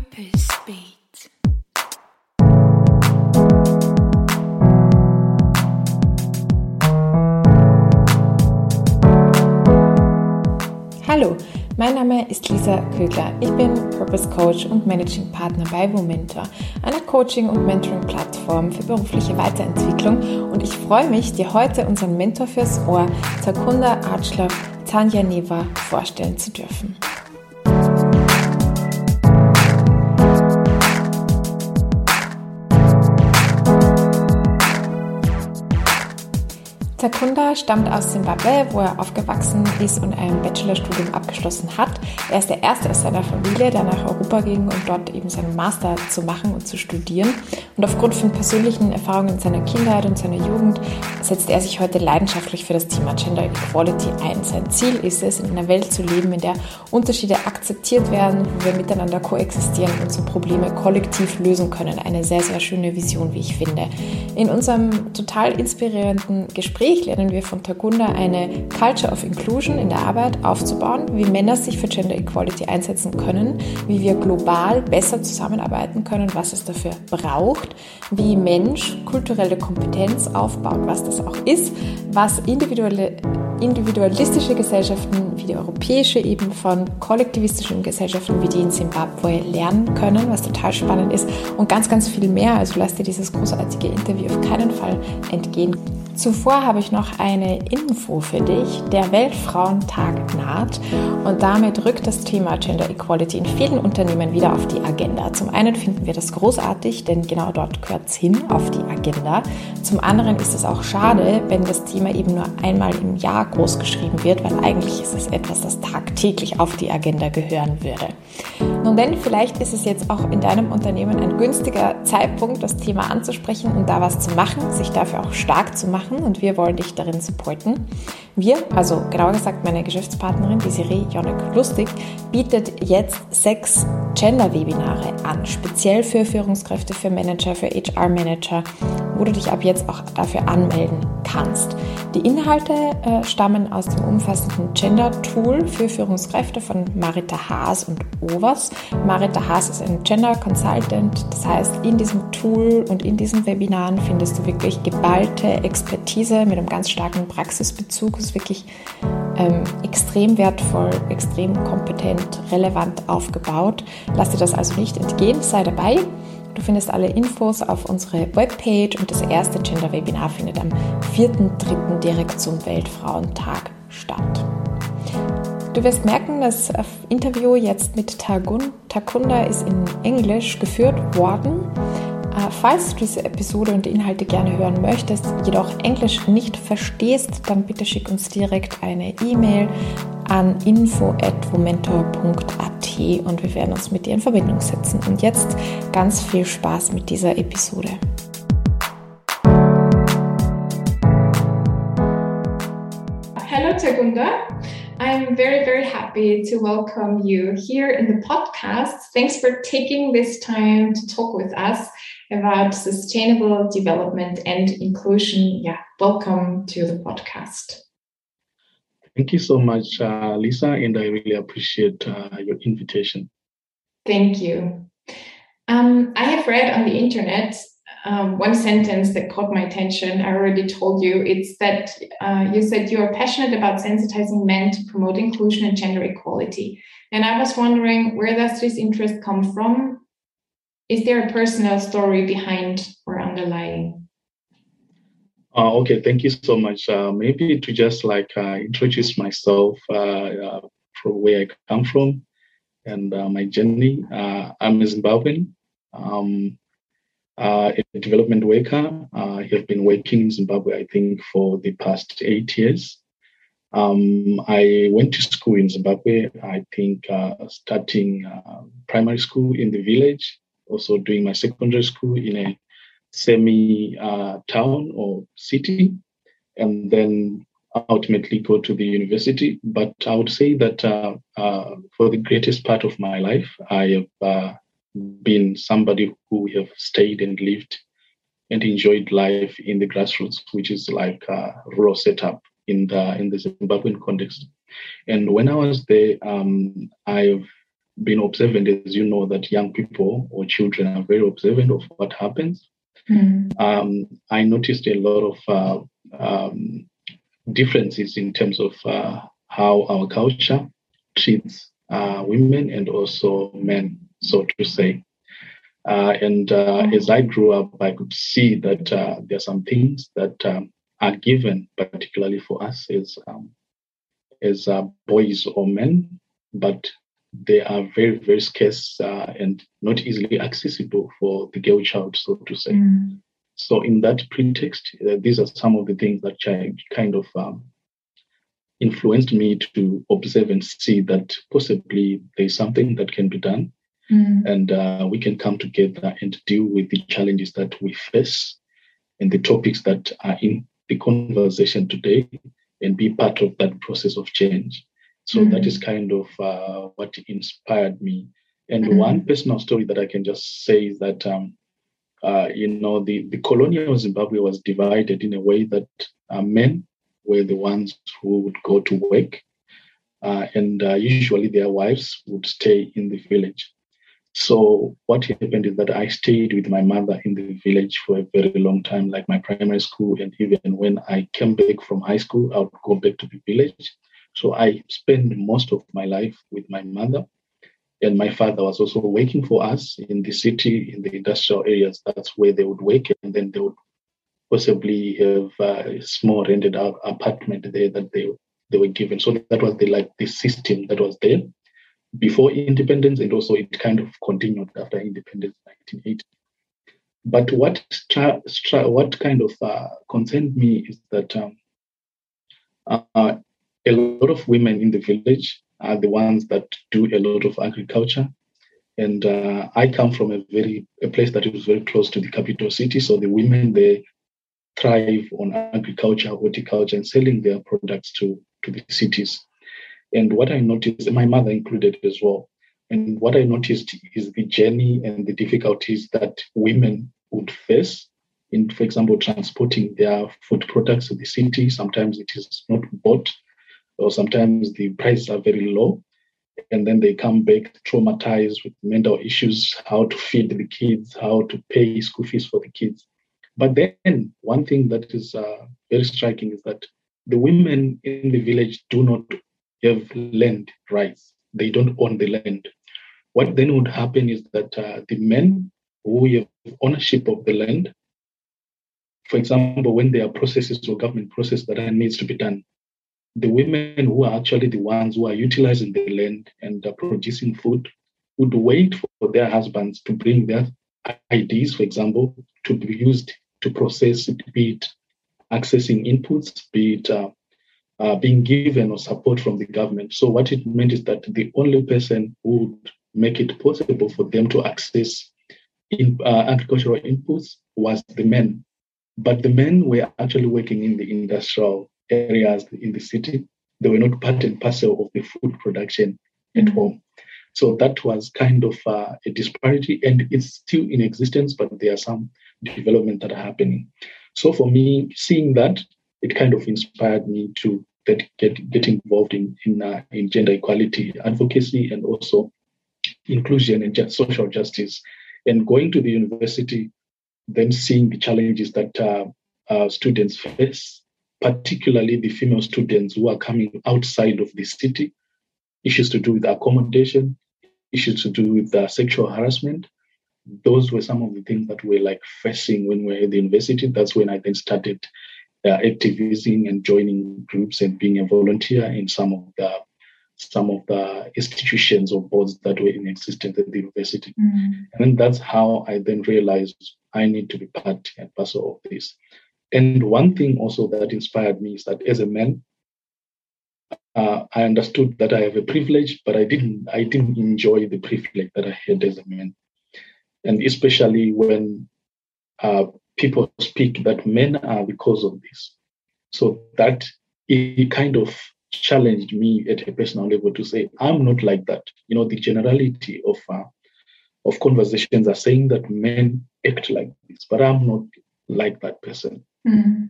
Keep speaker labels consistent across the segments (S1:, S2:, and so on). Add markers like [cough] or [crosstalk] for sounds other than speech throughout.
S1: Purpose Beat. Hallo, mein Name ist Lisa Kögler. Ich bin Purpose Coach und Managing Partner bei Momentor, einer Coaching- und Mentoring-Plattform für berufliche Weiterentwicklung. Und ich freue mich, dir heute unseren Mentor fürs Ohr, Zakunda Archler Tanja Neva, vorstellen zu dürfen. Takunda stammt aus Simbabwe, wo er aufgewachsen ist und ein Bachelorstudium abgeschlossen hat. Er ist der erste aus seiner Familie, der nach Europa ging, um dort eben seinen Master zu machen und zu studieren. Und aufgrund von persönlichen Erfahrungen seiner Kindheit und seiner Jugend setzt er sich heute leidenschaftlich für das Thema Gender Equality ein. Sein Ziel ist es, in einer Welt zu leben, in der Unterschiede akzeptiert werden, wo wir miteinander koexistieren und so Probleme kollektiv lösen können. Eine sehr, sehr schöne Vision, wie ich finde. In unserem total inspirierenden Gespräch Gespräch lernen wir von Tagunda eine Culture of Inclusion in der Arbeit aufzubauen, wie Männer sich für Gender Equality einsetzen können, wie wir global besser zusammenarbeiten können, was es dafür braucht, wie Mensch kulturelle Kompetenz aufbaut, was das auch ist, was individuelle individualistische Gesellschaften wie die europäische eben von kollektivistischen Gesellschaften wie die in Zimbabwe lernen können, was total spannend ist und ganz, ganz viel mehr. Also lass dir dieses großartige Interview auf keinen Fall entgehen. Zuvor habe ich noch eine Info für dich. Der Weltfrauentag naht und damit rückt das Thema Gender Equality in vielen Unternehmen wieder auf die Agenda. Zum einen finden wir das großartig, denn genau dort gehört es hin auf die Agenda. Zum anderen ist es auch schade, wenn das Thema eben nur einmal im Jahr groß geschrieben wird, weil eigentlich ist es etwas, das tagtäglich auf die Agenda gehören würde. Nun denn, vielleicht ist es jetzt auch in deinem Unternehmen ein günstiger Zeitpunkt, das Thema anzusprechen und da was zu machen, sich dafür auch stark zu machen machen und wir wollen dich darin supporten. Wir, also genauer gesagt meine Geschäftspartnerin, die Siri Jonek Lustig, bietet jetzt sechs Gender-Webinare an, speziell für Führungskräfte, für Manager, für HR-Manager, wo du dich ab jetzt auch dafür anmelden kannst. Die Inhalte äh, stammen aus dem umfassenden Gender-Tool für Führungskräfte von Marita Haas und Overs. Marita Haas ist ein Gender Consultant, das heißt, in diesem Tool und in diesen Webinaren findest du wirklich geballte Expertise mit einem ganz starken Praxisbezug. Ist wirklich ähm, extrem wertvoll, extrem kompetent, relevant aufgebaut. Lass dir das also nicht entgehen, sei dabei. Du findest alle Infos auf unserer Webpage und das erste Gender-Webinar findet am 4.3. direkt zum Weltfrauentag statt. Du wirst merken, das Interview jetzt mit Tagun, Takunda ist in Englisch geführt worden. Äh, falls du diese Episode und die Inhalte gerne hören möchtest, jedoch Englisch nicht verstehst, dann bitte schick uns direkt eine E-Mail an info@momentor.at und wir werden uns mit dir in Verbindung setzen. Und jetzt ganz viel Spaß mit dieser Episode. Hello Tagunda. I'm very, very happy to welcome you here in the podcast. Thanks for taking this time to talk with us about sustainable development and inclusion. Yeah, welcome to the podcast.
S2: Thank you so much, uh, Lisa, and I really appreciate uh, your invitation.
S1: Thank you. Um, I have read on the internet um, one sentence that caught my attention. I already told you it's that uh, you said you are passionate about sensitizing men to promote inclusion and gender equality. And I was wondering where does this interest come from? Is there a personal story behind or underlying?
S2: Uh, okay, thank you so much. Uh, maybe to just like uh, introduce myself uh, uh, from where I come from and uh, my journey. I'm a Zimbabwean, um, a development worker. I have been working in Zimbabwe, I think, for the past eight years. Um, I went to school in Zimbabwe, I think, starting primary school in the village, also doing my secondary school in a semi uh, town or city, and then ultimately go to the university. But I would say that uh, uh, for the greatest part of my life, I have uh, been somebody who have stayed and lived and enjoyed life in the grassroots, which is like a rural setup in the in the Zimbabwean context. And when I was there, um, I've been observant, as you know, that young people or children are very observant of what happens. Mm. Um, I noticed a lot of uh, um, differences in terms of uh, how our culture treats uh, women and also men, so to say. Uh, and uh, mm. as I grew up, I could see that uh, there are some things that um, are given, particularly for us as um, as boys or men, but they are very, very scarce uh, and not easily accessible for the girl child, so to say. Mm. So, in that pretext, uh, these are some of the things that kind of um, influenced me to observe and see that possibly there's something that can be done. Mm. And uh, we can come together and deal with the challenges that we face and the topics that are in the conversation today and be part of that process of change. So mm-hmm. that is kind of uh, what inspired me. And mm-hmm. one personal story that I can just say is that, um, uh, you know, the, the colonial Zimbabwe was divided in a way that uh, men were the ones who would go to work, uh, and uh, usually their wives would stay in the village. So what happened is that I stayed with my mother in the village for a very long time, like my primary school, and even when I came back from high school, I would go back to the village so I spent most of my life with my mother. And my father was also working for us in the city, in the industrial areas. That's where they would work. And then they would possibly have a small rented out apartment there that they, they were given. So that was the like the system that was there before independence. And also it kind of continued after independence, 1980. But what what kind of uh, concerned me is that um, uh, a lot of women in the village are the ones that do a lot of agriculture. And uh, I come from a very a place that is very close to the capital city. So the women they thrive on agriculture, horticulture, and selling their products to, to the cities. And what I noticed, my mother included as well. And what I noticed is the journey and the difficulties that women would face in, for example, transporting their food products to the city. Sometimes it is not bought or sometimes the prices are very low and then they come back traumatized with mental issues how to feed the kids how to pay school fees for the kids. But then one thing that is uh, very striking is that the women in the village do not have land rights. They don't own the land. What then would happen is that uh, the men who have ownership of the land for example when there are processes or government process that needs to be done the women who are actually the ones who are utilizing the land and uh, producing food would wait for their husbands to bring their IDs, for example, to be used to process it, be it accessing inputs, be it uh, uh, being given or support from the government. So what it meant is that the only person who would make it possible for them to access in, uh, agricultural inputs was the men. But the men were actually working in the industrial areas in the city. They were not part and parcel of the food production at mm-hmm. home. So that was kind of uh, a disparity, and it's still in existence, but there are some development that are happening. So for me, seeing that, it kind of inspired me to get get, get involved in in, uh, in gender equality advocacy and also inclusion and just social justice. And going to the university, then seeing the challenges that uh, uh students face particularly the female students who are coming outside of the city, issues to do with accommodation, issues to do with uh, sexual harassment. Those were some of the things that we're like facing when we are at the university. That's when I then started uh, activism and joining groups and being a volunteer in some of the some of the institutions or boards that were in existence at the university. Mm-hmm. And then that's how I then realized I need to be part and parcel of this. And one thing also that inspired me is that as a man, uh, I understood that I have a privilege, but I didn't I didn't enjoy the privilege that I had as a man, and especially when uh, people speak that men are because of this. So that it kind of challenged me at a personal level to say I'm not like that. You know, the generality of uh, of conversations are saying that men act like this, but I'm not like that person. Mm-hmm.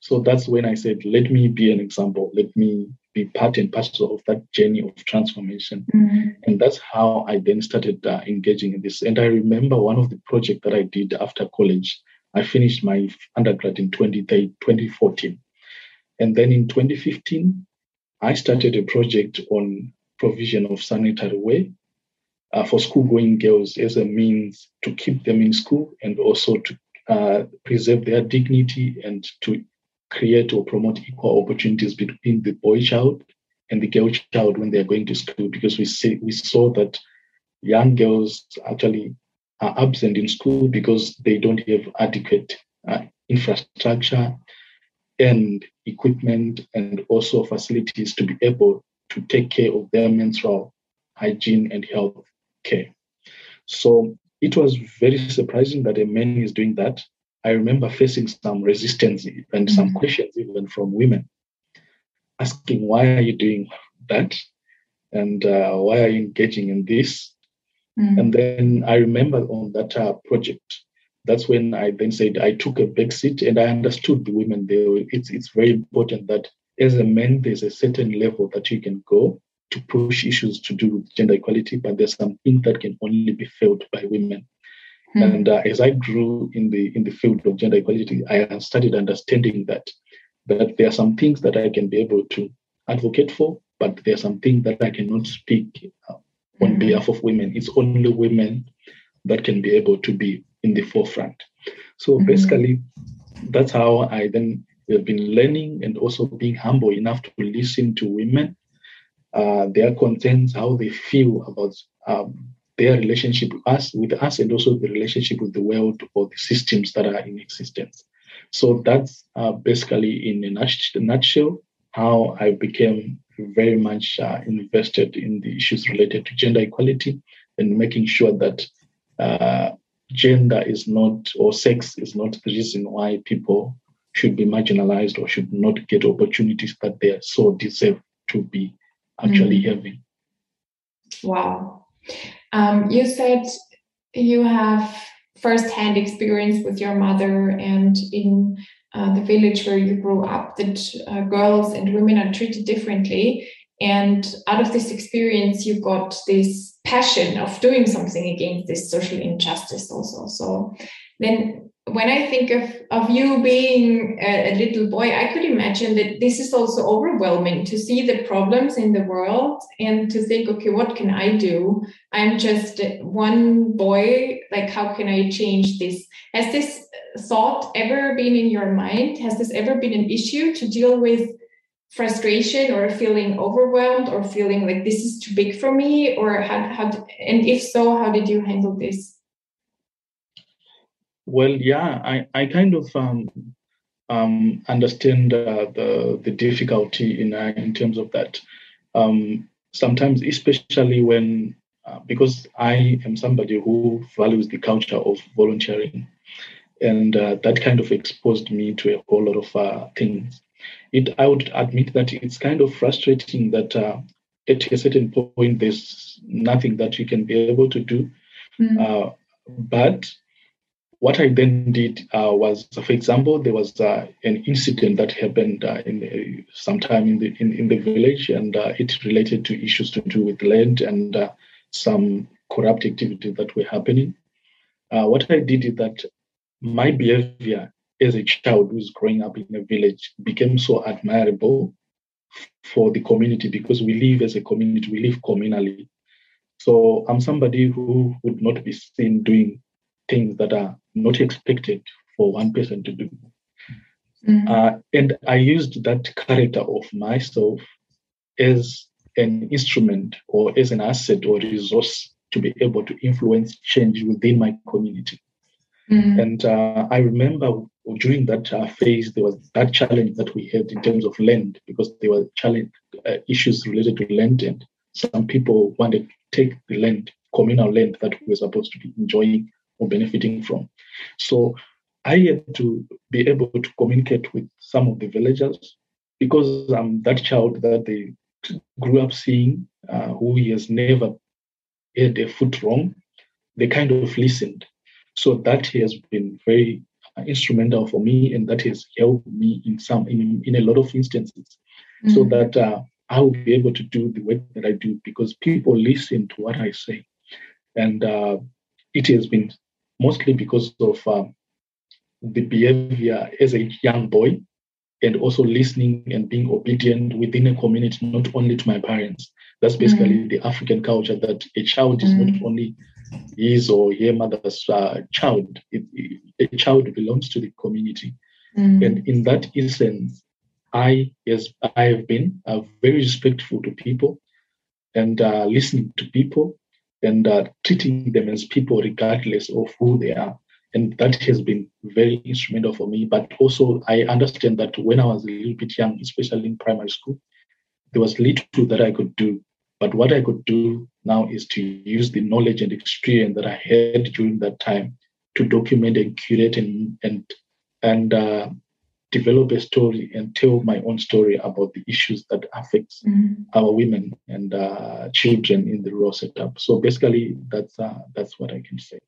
S2: So that's when I said, let me be an example. Let me be part and parcel of that journey of transformation. Mm-hmm. And that's how I then started uh, engaging in this. And I remember one of the projects that I did after college. I finished my undergrad in 2014. And then in 2015, I started a project on provision of sanitary wear uh, for school-going girls as a means to keep them in school and also to uh, preserve their dignity and to create or promote equal opportunities between the boy child and the girl child when they're going to school because we see we saw that young girls actually are absent in school because they don't have adequate uh, infrastructure and equipment and also facilities to be able to take care of their menstrual hygiene and health care. So it was very surprising that a man is doing that I remember facing some resistance and some mm-hmm. questions even from women asking, why are you doing that? And uh, why are you engaging in this? Mm-hmm. And then I remember on that uh, project, that's when I then said I took a back seat and I understood the women there. It's, it's very important that as a man, there's a certain level that you can go to push issues to do with gender equality, but there's some things that can only be felt by women. Mm. And uh, as I grew in the in the field of gender equality, I started understanding that that there are some things that I can be able to advocate for, but there are some things that I cannot speak uh, on mm. behalf of women. It's only women that can be able to be in the forefront. So mm. basically, that's how I then have been learning and also being humble enough to listen to women, uh, their concerns, how they feel about um, their relationship with us, with us, and also the relationship with the world or the systems that are in existence. So that's uh, basically, in a nutshell, how I became very much uh, invested in the issues related to gender equality and making sure that uh, gender is not or sex is not the reason why people should be marginalized or should not get opportunities that they so deserve to be actually mm. having.
S1: Wow. Um, you said you have first-hand experience with your mother and in uh, the village where you grew up that uh, girls and women are treated differently. And out of this experience, you got this passion of doing something against this social injustice also. So then when I think of, of you being a, a, little boy, I could imagine that this is also overwhelming to see the problems in the world and to think, okay, what can I do? I'm just one boy. Like, how can I change this? Has this thought ever been in your mind? Has this ever been an issue to deal with frustration or feeling overwhelmed or feeling like this is too big for me? Or how, how and if so, how did you handle this?
S2: Well, yeah, I, I kind of um, um, understand uh, the the difficulty in uh, in terms of that. Um, sometimes, especially when uh, because I am somebody who values the culture of volunteering, and uh, that kind of exposed me to a whole lot of uh, things. It I would admit that it's kind of frustrating that uh, at a certain point there's nothing that you can be able to do, mm-hmm. but what I then did uh, was, for example, there was uh, an incident that happened uh, in the, sometime in the in, in the village, and uh, it related to issues to do with land and uh, some corrupt activity that were happening. Uh, what I did is that my behavior as a child who's growing up in a village became so admirable for the community because we live as a community, we live communally. So I'm somebody who would not be seen doing things that are not expected for one person to do. Mm-hmm. Uh, and I used that character of myself as an instrument or as an asset or resource to be able to influence change within my community. Mm-hmm. And uh, I remember during that uh, phase, there was that challenge that we had in terms of land because there were challenge uh, issues related to land, and some people wanted to take the land, communal land that we were supposed to be enjoying or benefiting from. So I had to be able to communicate with some of the villagers because I'm that child that they grew up seeing, uh, who has never had a foot wrong. They kind of listened. So that has been very uh, instrumental for me, and that has helped me in some in, in a lot of instances. Mm-hmm. So that uh, I will be able to do the work that I do because people listen to what I say. And uh, it has been mostly because of um, the behavior as a young boy and also listening and being obedient within a community, not only to my parents. That's basically mm. the African culture that a child is mm. not only his or her mother's uh, child, it, it, a child belongs to the community. Mm. And in that essence, I, as I have been, uh, very respectful to people and uh, listening to people and uh, treating them as people regardless of who they are and that has been very instrumental for me. But also, I understand that when I was a little bit young, especially in primary school, there was little that I could do. But what I could do now is to use the knowledge and experience that I had during that time to document and curate and and and uh, develop a story and tell my own story about the issues that affects mm-hmm. our women and uh, children in the rural setup. So basically, that's uh, that's what I can say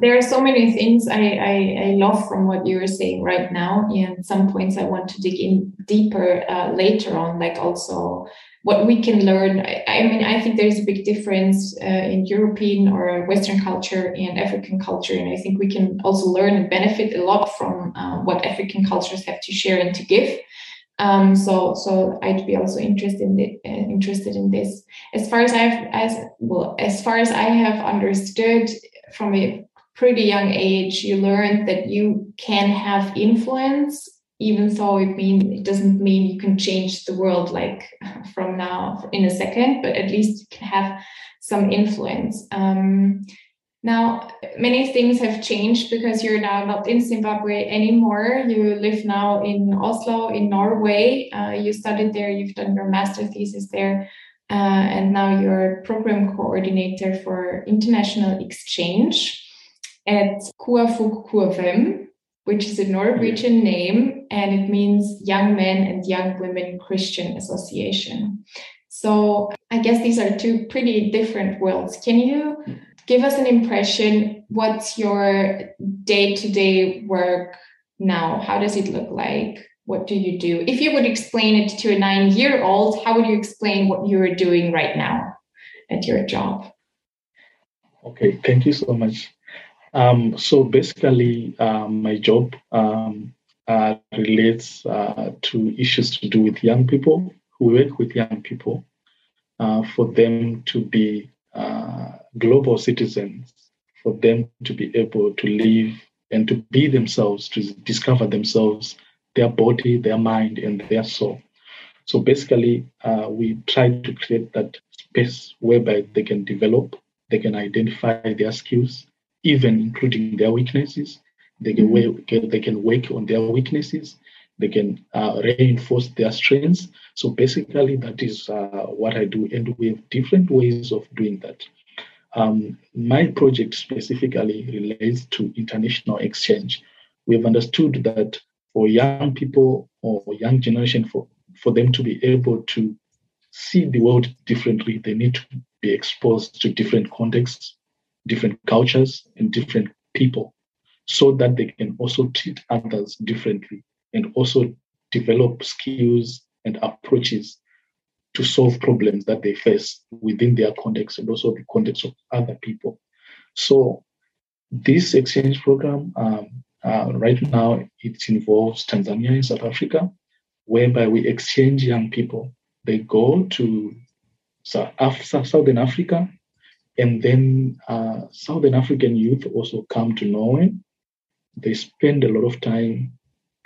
S1: there are so many things I, I, I, love from what you are saying right now. And some points I want to dig in deeper uh, later on, like also what we can learn. I, I mean, I think there's a big difference uh, in European or Western culture and African culture. And I think we can also learn and benefit a lot from uh, what African cultures have to share and to give. Um, so, so I'd be also interested in the, uh, interested in this. As far as I've as well, as far as I have understood from a pretty young age, you learn that you can have influence, even though it mean it doesn't mean you can change the world like [laughs] from now in a second, but at least you can have some influence. Um, now, many things have changed because you're now not in Zimbabwe anymore. You live now in Oslo, in Norway. Uh, you studied there, you've done your master thesis there, uh, and now you're program coordinator for international exchange at KFUK KFUM, which is a Norwegian name and it means Young Men and Young Women Christian Association. So I guess these are two pretty different worlds. Can you give us an impression? What's your day to day work now? How does it look like? What do you do? If you would explain it to a nine year old, how would you explain what you're doing right now at your job?
S2: Okay, thank you so much. Um, so basically, uh, my job um, uh, relates uh, to issues to do with young people who work with young people uh, for them to be uh, global citizens, for them to be able to live and to be themselves, to discover themselves, their body, their mind, and their soul. So basically, uh, we try to create that space whereby they can develop, they can identify their skills, even including their weaknesses. They can, work, they can work on their weaknesses. They can uh, reinforce their strengths. So basically, that is uh, what I do, and we have different ways of doing that. Um, my project specifically relates to international exchange. We have understood that for young people or young generation, for, for them to be able to see the world differently, they need to be exposed to different contexts, different cultures and different people so that they can also treat others differently and also develop skills and approaches to solve problems that they face within their context and also the context of other people. So this exchange program um, uh, right now it involves Tanzania and South Africa, whereby we exchange young people. They go to Southern Africa and then uh, Southern African youth also come to Norway. They spend a lot of time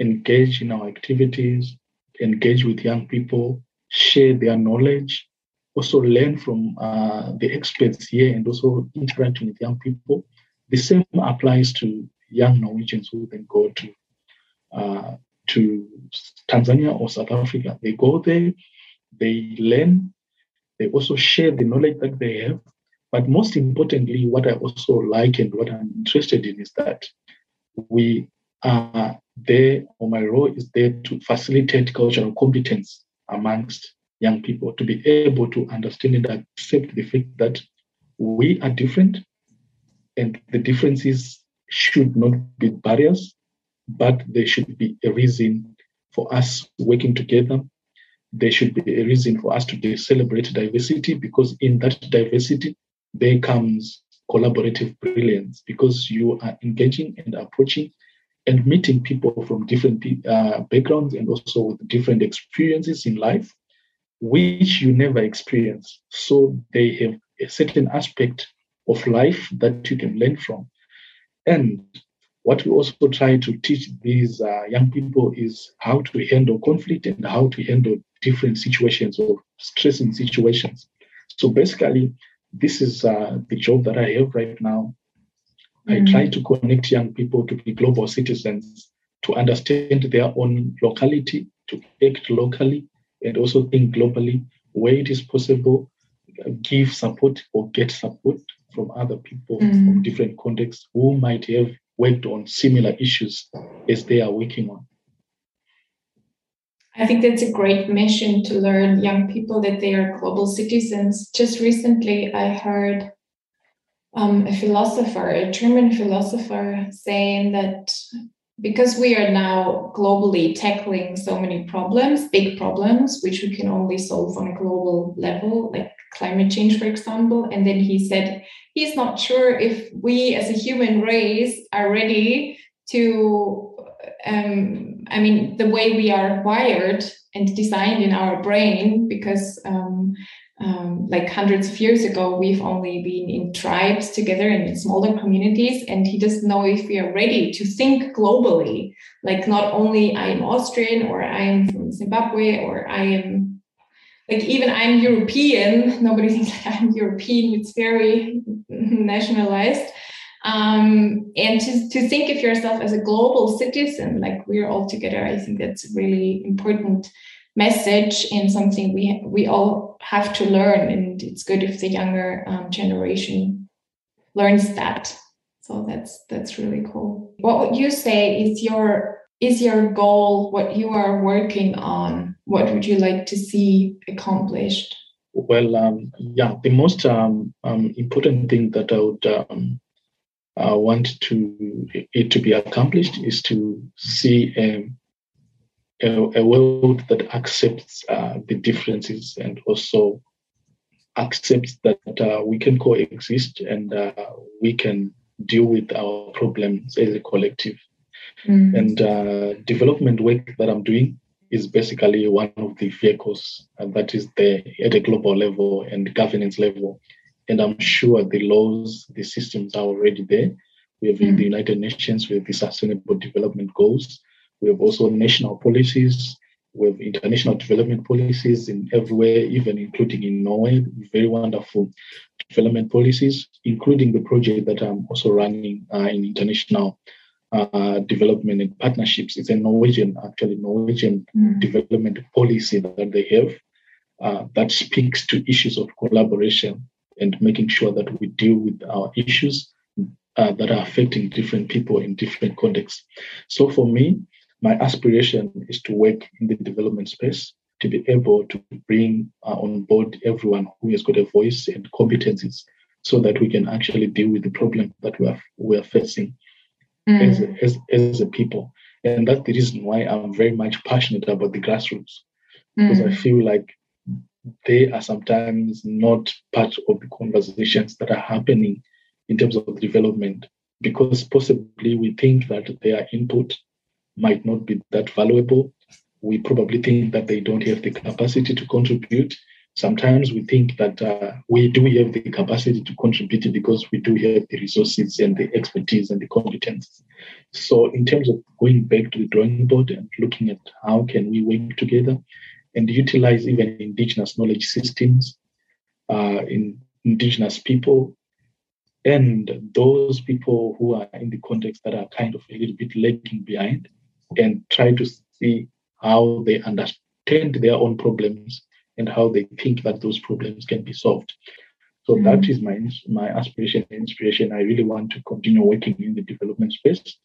S2: engaged in our activities, engage with young people, share their knowledge, also learn from uh, the experts here and also interact with young people. The same applies to young Norwegians who then go to uh, to Tanzania or South Africa. They go there, they learn, they also share the knowledge that they have but most importantly, what I also like and what I'm interested in is that we are there, or my role is there to facilitate cultural competence amongst young people to be able to understand and accept the fact that we are different and the differences should not be barriers, but there should be a reason for us working together. There should be a reason for us to celebrate diversity because in that diversity there comes collaborative brilliance because you are engaging and approaching and meeting people from different uh, backgrounds and also with different experiences in life, which you never experience. So they have a certain aspect of life that you can learn from. And what we also try to teach these uh, young people is how to handle conflict and how to handle different situations or stressing situations. So basically, this is uh, the job that I have right now. Mm-hmm. I try to connect young people to be global citizens, to understand their own locality, to act locally, and also think globally where it is possible, give support or get support from other people mm-hmm. from different contexts who might have worked on similar issues as they are working on.
S1: I think that's a great mission to learn young people that they are global citizens. Just recently, I heard um, a philosopher, a German philosopher, saying that because we are now globally tackling so many problems, big problems, which we can only solve on a global level, like climate change, for example. And then he said he's not sure if we as a human race are ready to, um, I mean, the way we are wired and designed in our brain, because um, um, like hundreds of years ago, we've only been in tribes together and in smaller communities. And he doesn't know if we are ready to think globally. Like, not only I am Austrian or I am from Zimbabwe or I am like even I'm European. Nobody thinks [laughs] like I'm European. It's very nationalized. Um, and to, to think of yourself as a global citizen, like we're all together, I think that's a really important message and something we we all have to learn. And it's good if the younger um, generation learns that. So that's that's really cool. What would you say is your is your goal? What you are working on? What would you like to see accomplished?
S2: Well, um, yeah, the most um, um, important thing that I would um, uh, want to it to be accomplished is to see a, a, a world that accepts uh, the differences and also accepts that uh, we can coexist and uh, we can deal with our problems as a collective. Mm. And uh, development work that I'm doing is basically one of the vehicles that is there at a global level and governance level. And I'm sure the laws, the systems are already there. We have mm. the United Nations, with the Sustainable Development Goals. We have also national policies. We have international development policies in everywhere, even including in Norway. Very wonderful development policies, including the project that I'm also running uh, in international uh, development and partnerships. It's a Norwegian, actually Norwegian mm. development policy that they have uh, that speaks to issues of collaboration and making sure that we deal with our issues uh, that are affecting different people in different contexts. So for me, my aspiration is to work in the development space to be able to bring uh, on board everyone who has got a voice and competencies so that we can actually deal with the problem that we are, we are facing mm. as, a, as, as a people. And that's the reason why I'm very much passionate about the grassroots, because mm. I feel like they are sometimes not part of the conversations that are happening in terms of development, because possibly we think that their input might not be that valuable. We probably think that they don't have the capacity to contribute. Sometimes we think that uh, we do have the capacity to contribute because we do have the resources and the expertise and the competence. So, in terms of going back to the drawing board and looking at how can we work together and utilize even indigenous knowledge systems uh, in indigenous people and those people who are in the context that are kind of a little bit lagging behind and try to see how they understand their own problems and how they think that those problems can be solved. So mm-hmm. that is my my aspiration and inspiration. I really want to continue working in the development space,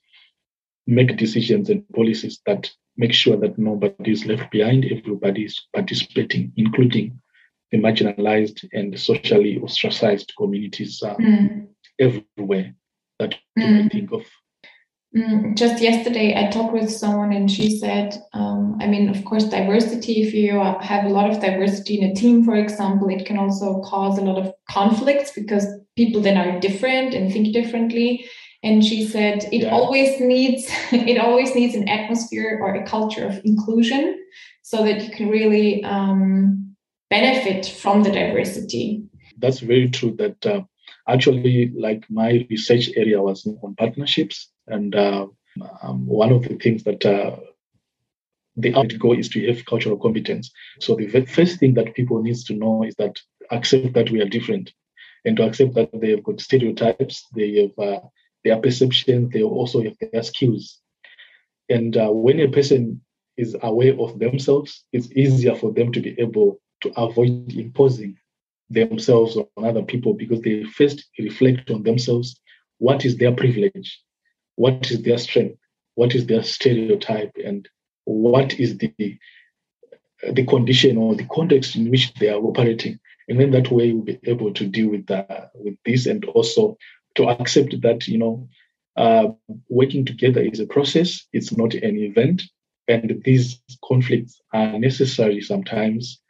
S2: make decisions and policies that make sure that nobody is left behind, everybody is participating, including the marginalized and socially ostracized communities uh, mm. everywhere that you mm. might think of.
S1: Mm, just yesterday, I talked with someone and she said, um, I mean, of course, diversity, if you have a lot of diversity in a team, for example, it can also cause a lot of conflicts because people then are different and think differently. And she said it yeah. always needs [laughs] it always needs an atmosphere or a culture of inclusion so that you can really um, benefit from the diversity.
S2: That's very true. That uh, actually, like my research area was on partnerships and uh, um, one of the things that uh, the ultimate goal is to have cultural competence. So the first thing that people needs to know is that accept that we are different, and to accept that they have got stereotypes, they have uh, their perceptions, they also have their skills. And uh, when a person is aware of themselves, it's easier for them to be able to avoid imposing themselves on other people because they first reflect on themselves. What is their privilege? what is their strength, what is their stereotype, and what is the the condition or the context in which they are operating. And then that way we'll be able to deal with that with this and also to accept that, you know, uh, working together is a process, it's not an event. And these conflicts are necessary sometimes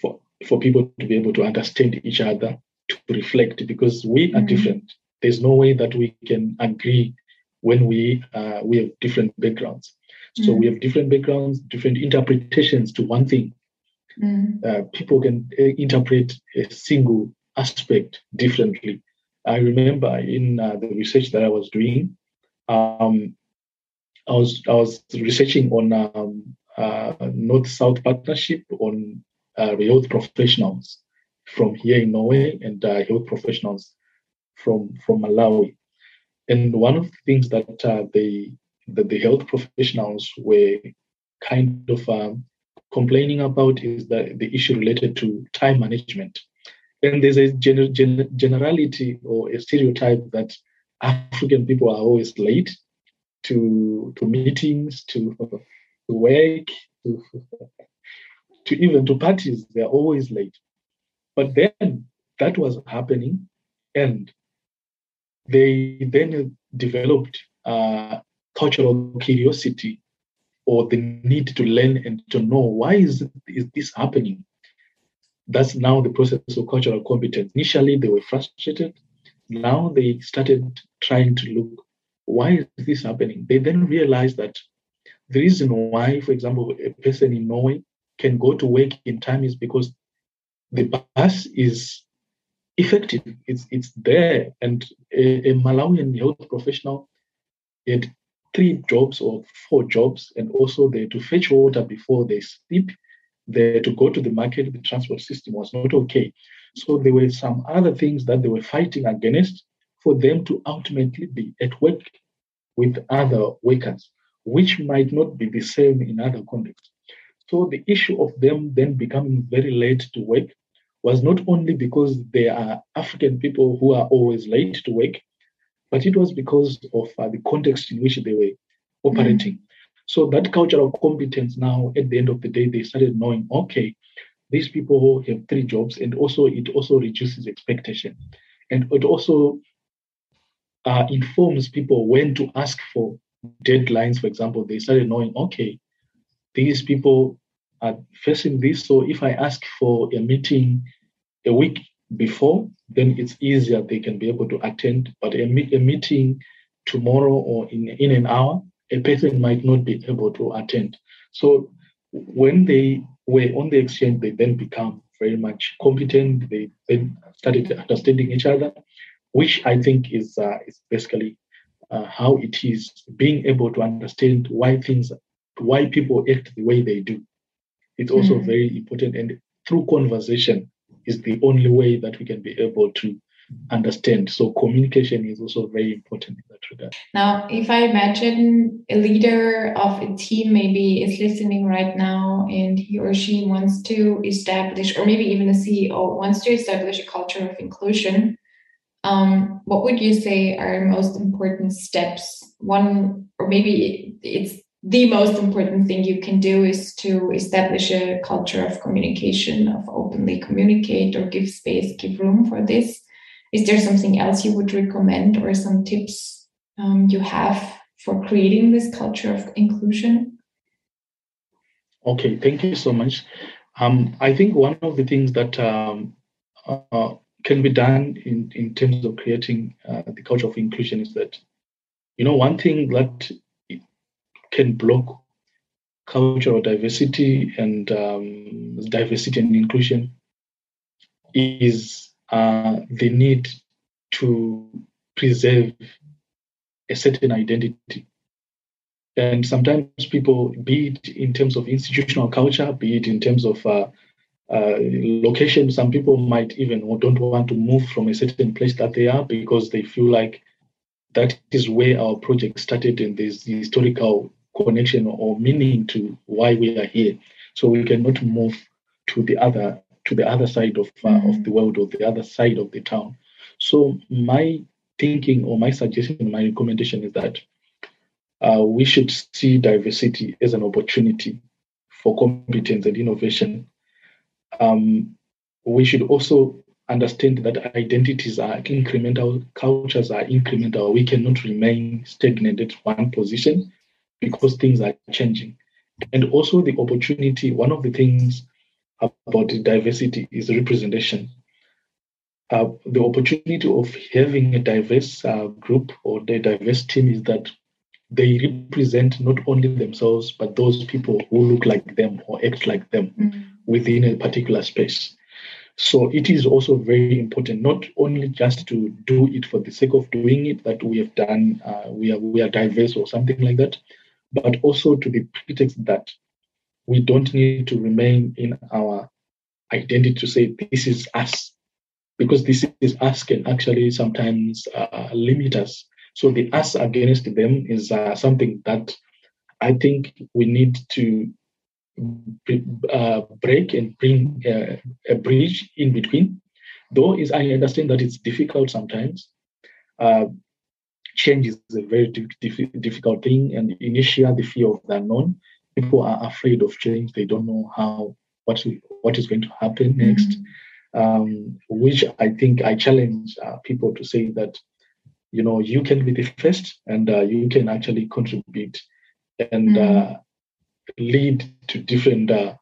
S2: for, for people to be able to understand each other, to reflect, because we are mm-hmm. different. There's no way that we can agree when we uh, we have different backgrounds. So mm. we have different backgrounds, different interpretations to one thing. Mm. Uh, people can uh, interpret a single aspect differently. I remember in uh, the research that I was doing, um, I was I was researching on um, uh, North-South partnership on uh, health professionals from here in Norway and uh, health professionals from from Malawi. And one of the things that uh, the that the health professionals were kind of um, complaining about is that the issue related to time management. And there's a gener- gen- generality or a stereotype that African people are always late to to meetings, to, to work, to, to even to parties. They're always late. But then that was happening, and they then developed uh, cultural curiosity or the need to learn and to know why is, is this happening. That's now the process of cultural competence. Initially, they were frustrated. Now they started trying to look, why is this happening? They then realized that the reason why, for example, a person in Norway can go to work in time is because the bus is effective. It's it's there. And a, a Malawian health professional had three jobs or four jobs, and also they to fetch water before they sleep. Had to go to the market. The transport system was not okay. So there were some other things that they were fighting against for them to ultimately be at work with other workers, which might not be the same in other contexts. So the issue of them then becoming very late to work was not only because they are African people who are always late to work, but it was because of uh, the context in which they were operating. Mm-hmm. So that cultural competence now, at the end of the day, they started knowing, okay, these people have three jobs, and also it also reduces expectation, and it also uh, informs people when to ask for deadlines. For example, they started knowing, okay, these people are facing this. So if I ask for a meeting a week before, then it's easier they can be able to attend. But a, a meeting tomorrow or in, in an hour, a person might not be able to attend. So when they were on the exchange, they then become very much competent. They then started understanding each other, which I think is uh, is basically uh, how it is being able to understand why things, why people act the way they do. It's also mm. very important, and through conversation, is the only way that we can be able to understand. So communication is also very important in that regard.
S1: Now, if I imagine a leader of a team maybe is listening right now and he or she wants to establish, or maybe even a CEO wants to establish a culture of inclusion, um, what would you say are most important steps? One, or maybe it's the most important thing you can do is to establish a culture of communication, of openly communicate or give space, give room for this. Is there something else you would recommend or some tips um, you have for creating this culture of inclusion?
S2: Okay, thank you so much. Um, I think one of the things that um, uh, can be done in, in terms of creating uh, the culture of inclusion is that, you know, one thing that can block cultural diversity and um, diversity and inclusion is uh, the need to preserve a certain identity. And sometimes people, be it in terms of institutional culture, be it in terms of uh, uh, location, some people might even don't want to move from a certain place that they are because they feel like that is where our project started and there's the historical connection or meaning to why we are here. So we cannot move to the other to the other side of uh, of the world or the other side of the town. So my thinking or my suggestion, my recommendation is that uh, we should see diversity as an opportunity for competence and innovation. Um, we should also understand that identities are incremental, cultures are incremental. We cannot remain stagnant at one position because things are changing. And also the opportunity, one of the things about diversity is representation. Uh, the opportunity of having a diverse uh, group or a diverse team is that they represent not only themselves but those people who look like them or act like them mm-hmm. within a particular space. So it is also very important not only just to do it for the sake of doing it that we have done, uh, we are we are diverse or something like that, but also to the pretext that we don't need to remain in our identity to say this is us because this is us can actually sometimes uh, limit us. So the us against them is uh, something that i think we need to uh, break and bring uh, a bridge in between. Though is i understand that it's difficult sometimes uh, change is a very difficult thing and initially the fear of the unknown people are afraid of change. They don't know how what what is going to happen mm-hmm. next. Mm-hmm. Um, which I think I challenge uh, people to say that you know you can be the first and uh, you can actually contribute and mm-hmm. uh, lead to different uh,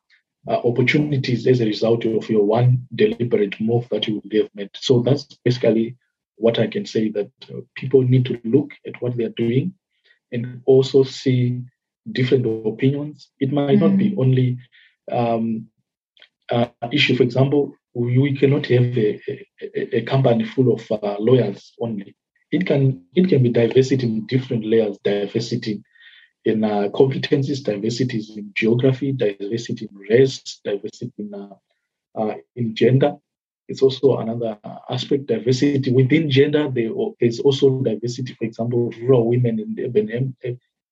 S2: uh, opportunities as a result of your one deliberate move that you have made. So that's basically what I can say that uh, people need to look at what they are doing and also see different opinions. It might mm. not be mm. only um, uh, issue. For example, we, we cannot have a, a, a, company full of uh, lawyers only. It can it can be diversity in different layers, diversity in uh, competencies, diversity in geography, diversity in race, diversity in uh, uh, in gender. It's also another aspect. Diversity within gender, there is also diversity. For example, rural women and urban,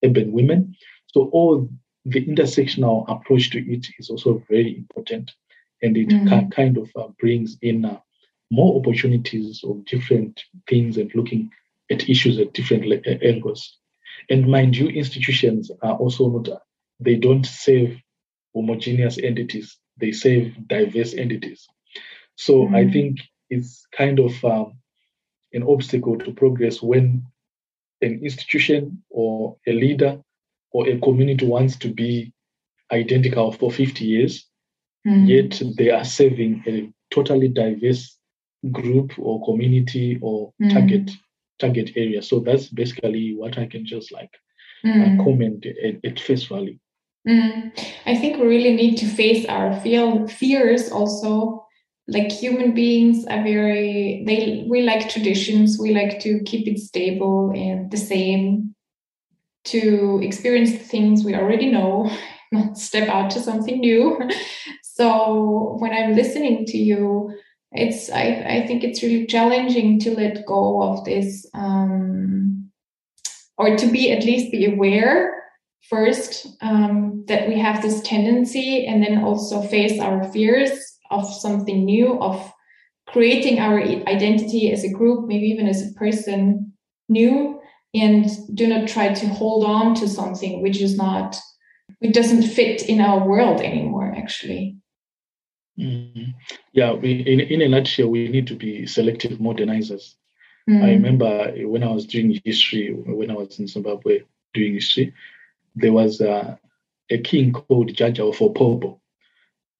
S2: urban women. So all the intersectional approach to it is also very important, and it mm. kind of uh, brings in uh, more opportunities of different things and looking at issues at different le- uh, angles. And mind you, institutions are also not they don't save homogeneous entities; they save diverse entities. So mm. I think it's kind of um, an obstacle to progress when an institution or a leader or a community wants to be identical for 50 years, mm. yet they are serving a totally diverse group or community or mm. target target area. So that's basically what I can just like mm. uh, comment at, at, face value.
S1: Hmm. I think we really need to face our fear, fears also. Like human beings are very they we like traditions. We like to keep it stable and the same to experience the things we already know, not step out to something new. so when I'm listening to you, it's I, I think it's really challenging to let go of this um, or to be at least be aware first um, that we have this tendency and then also face our fears of something new of creating our identity as a group maybe even as a person new and do not try to hold on to something which is not it doesn't fit in our world anymore actually
S2: mm-hmm. yeah we, in, in a nutshell we need to be selective modernizers mm. i remember when i was doing history when i was in zimbabwe doing history, there was uh, a king called Jaja of Opobo.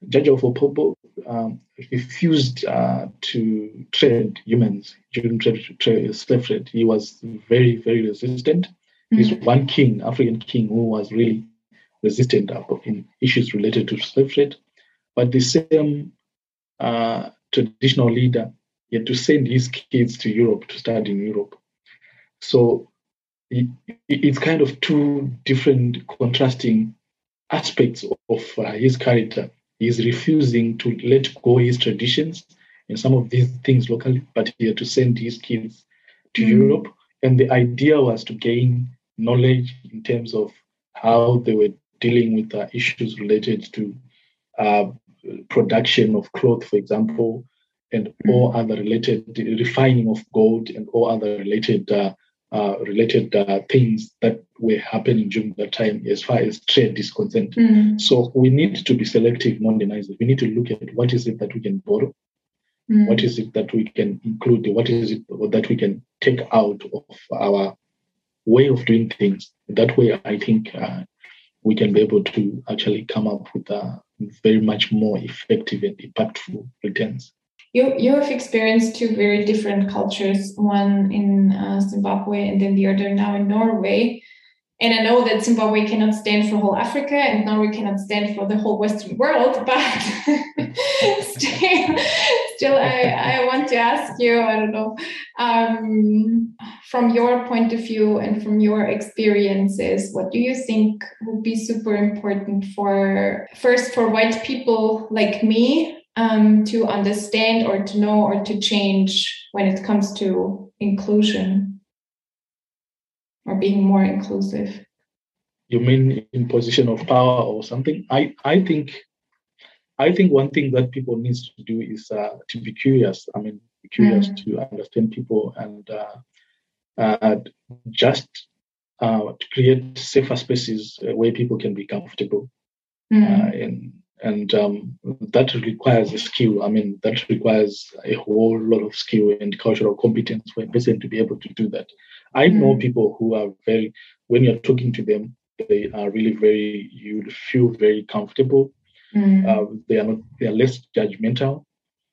S2: Jaja of Opobo um, refused uh, to trade humans during trade, trade, slave trade. He was very, very resistant. Mm-hmm. He's one king, African king, who was really resistant in issues related to slave trade. But the same uh, traditional leader he had to send his kids to Europe to study in Europe. So it, it's kind of two different contrasting aspects of uh, his character. He's refusing to let go his traditions and some of these things locally, but he had to send his kids to mm. Europe. And the idea was to gain knowledge in terms of how they were dealing with uh, issues related to uh, production of cloth, for example, and all mm. other related refining of gold and all other related uh, uh, related uh, things that were happening during that time as far as trade is concerned. Mm. So we need to be selective modernizers. We need to look at what is it that we can borrow, mm. what is it that we can include, what is it that we can take out of our way of doing things. That way, I think uh, we can be able to actually come up with uh, very much more effective and impactful returns
S1: you you have experienced two very different cultures, one in uh, Zimbabwe and then the other now in Norway. And I know that Zimbabwe cannot stand for whole Africa and Norway cannot stand for the whole Western world, but [laughs] still, still I, I want to ask you, I don't know, um, from your point of view and from your experiences, what do you think would be super important for first for white people like me um, to understand or to know or to change when it comes to inclusion or being more inclusive
S2: you mean in position of power or something i i think i think one thing that people needs to do is uh, to be curious i mean curious mm. to understand people and uh, uh, just uh, to create safer spaces where people can be comfortable mm. and and um, that requires a skill. I mean, that requires a whole lot of skill and cultural competence for a person to be able to do that. I mm. know people who are very, when you're talking to them, they are really very, you feel very comfortable. Mm. Uh, they are not, they are less judgmental.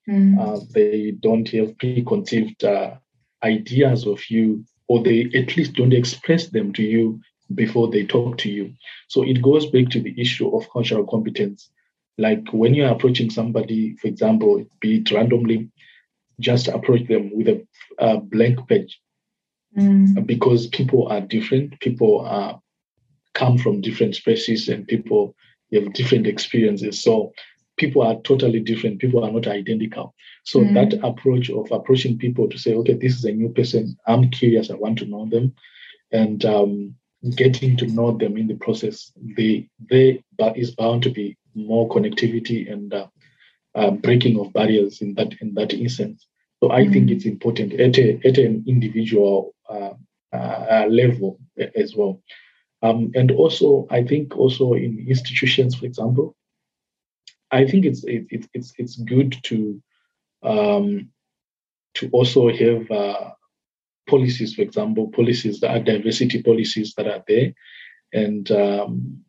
S2: Mm. Uh, they don't have preconceived uh, ideas of you, or they at least don't express them to you before they talk to you. So it goes back to the issue of cultural competence like when you're approaching somebody, for example, be it randomly, just approach them with a, a blank page. Mm. Because people are different, people are come from different species and people have different experiences. So people are totally different. People are not identical. So mm. that approach of approaching people to say, okay, this is a new person. I'm curious. I want to know them, and um, getting to know them in the process, they they but is bound to be more connectivity and uh, uh, breaking of barriers in that in that instance. So I mm think it's important at a, at an individual uh, uh, level as well. Um, and also, I think also in institutions, for example, I think it's it, it, it's it's good to um, to also have uh, policies, for example, policies that are diversity policies that are there, and um,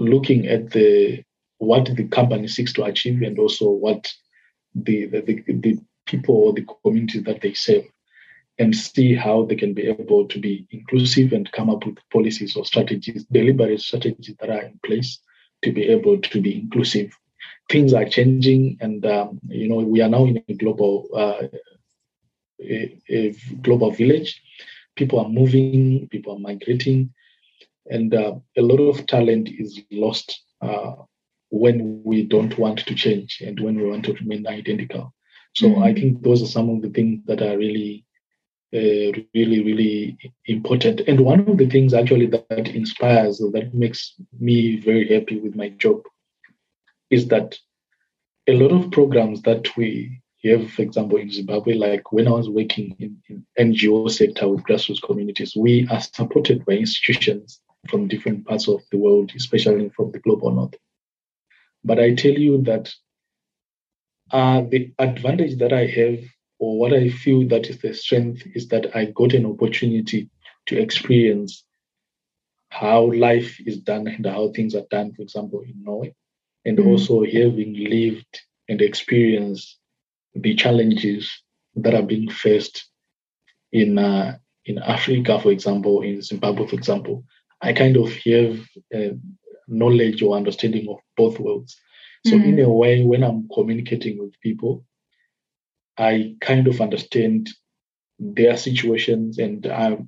S2: looking at the what the company seeks to achieve and also what the the, the, the people or the community that they serve and see how they can be able to be inclusive and come up with policies or strategies, deliberate strategies that are in place to be able to be inclusive. Things are changing, and um, you know we are now in a global uh, a, a global village. People are moving, people are migrating, and uh, a lot of talent is lost uh, when we don't want to change and when we want to remain identical. So mm-hmm. I think those are some of the things that are really, uh, really, really important. And one of the things actually that, that inspires that makes me very happy with my job is that a lot of programs that we have, for example, in Zimbabwe, like when I was working in, in NGO sector with grassroots communities, we are supported by institutions from different parts of the world, especially from the global north. But I tell you that uh, the advantage that I have, or what I feel that is the strength, is that I got an opportunity to experience how life is done and how things are done, for example, in Norway, and
S1: Mm.
S2: also having lived and experienced the challenges that are being faced in uh, in Africa, for example, in Zimbabwe, for example, I kind of have uh, knowledge or understanding of both worlds. So
S1: Mm.
S2: in a way, when I'm communicating with people, I kind of understand their situations, and I,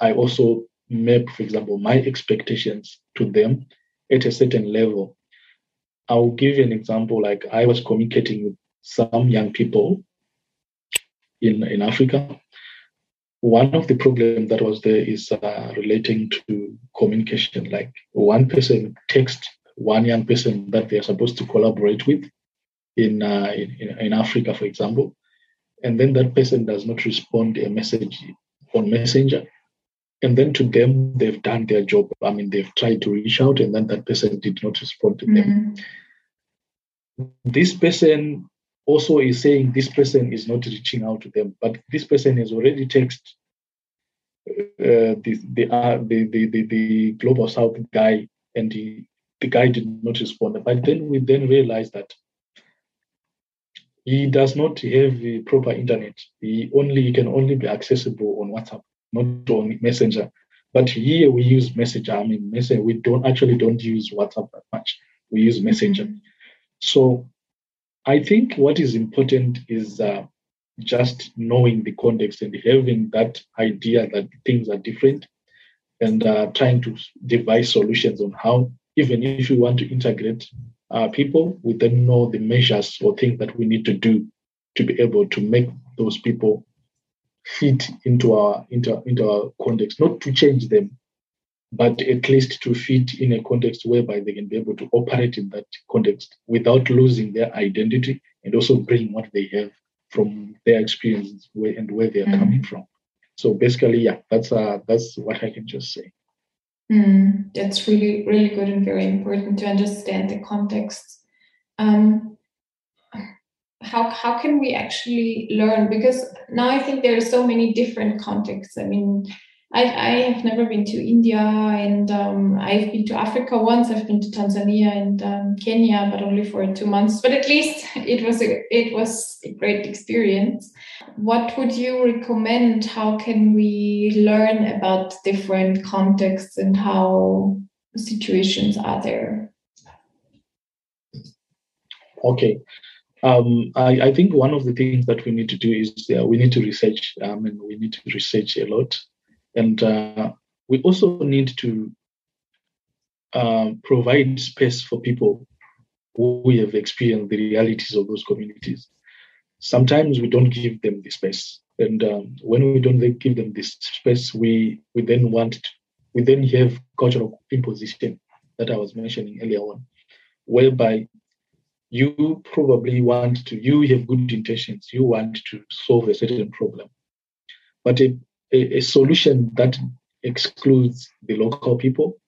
S2: I also map, for example, my expectations to them at a certain level. I'll give you an example. Like I was communicating with some young people in in Africa. One of the problems that was there is uh, relating to communication. Like one person text one young person that they are supposed to collaborate with in, uh, in in Africa, for example, and then that person does not respond a message on Messenger. And then to them, they've done their job. I mean, they've tried to reach out, and then that person did not respond to them.
S1: Mm.
S2: This person also is saying this person is not reaching out to them, but this person has already texted the, the, uh, the, the, the, the Global South guy, and the, the guy did not respond. But then we then realized that he does not have the proper internet. He only he can only be accessible on WhatsApp, not on Messenger. But here we use Messenger. I mean, Messenger. We don't actually don't use WhatsApp that much. We use Messenger.
S1: Mm.
S2: So I think what is important is uh, just knowing the context and having that idea that things are different and uh, trying to devise solutions on how, even if you want to integrate uh, people, we then know the measures or things that we need to do to be able to make those people fit into our into, into our context, not to change them, but at least to fit in a context whereby they can be able to operate in that context without losing their identity and also bring what they have from their experiences where, and where they are
S1: Mm.
S2: coming from. So basically, yeah, that's uh, that's what I can just say.
S1: Mm, that's really, really good and very important to understand the context. Um, how how can we actually learn? Because now I think there are so many different contexts. I mean, I I have never been to India, and um, I've been to Africa once. I've been to Tanzania and um, Kenya, but only for two months. But at least [laughs] it was a it was a great experience. What would you recommend? How can we learn about different contexts and how situations are there?
S2: Okay. Um, I, I think one of the things that we need to do is uh, we need to research um, and we need to research a lot. And uh, we also need to uh, provide space for people who have experienced the realities of those communities. Sometimes we don't give them the space. And um, when we don't give them this space, we, we then want, to, we then have cultural imposition that I was mentioning earlier on, whereby you probably want to, you have good intentions, you want to solve a certain problem. But a, a, a solution that excludes the local people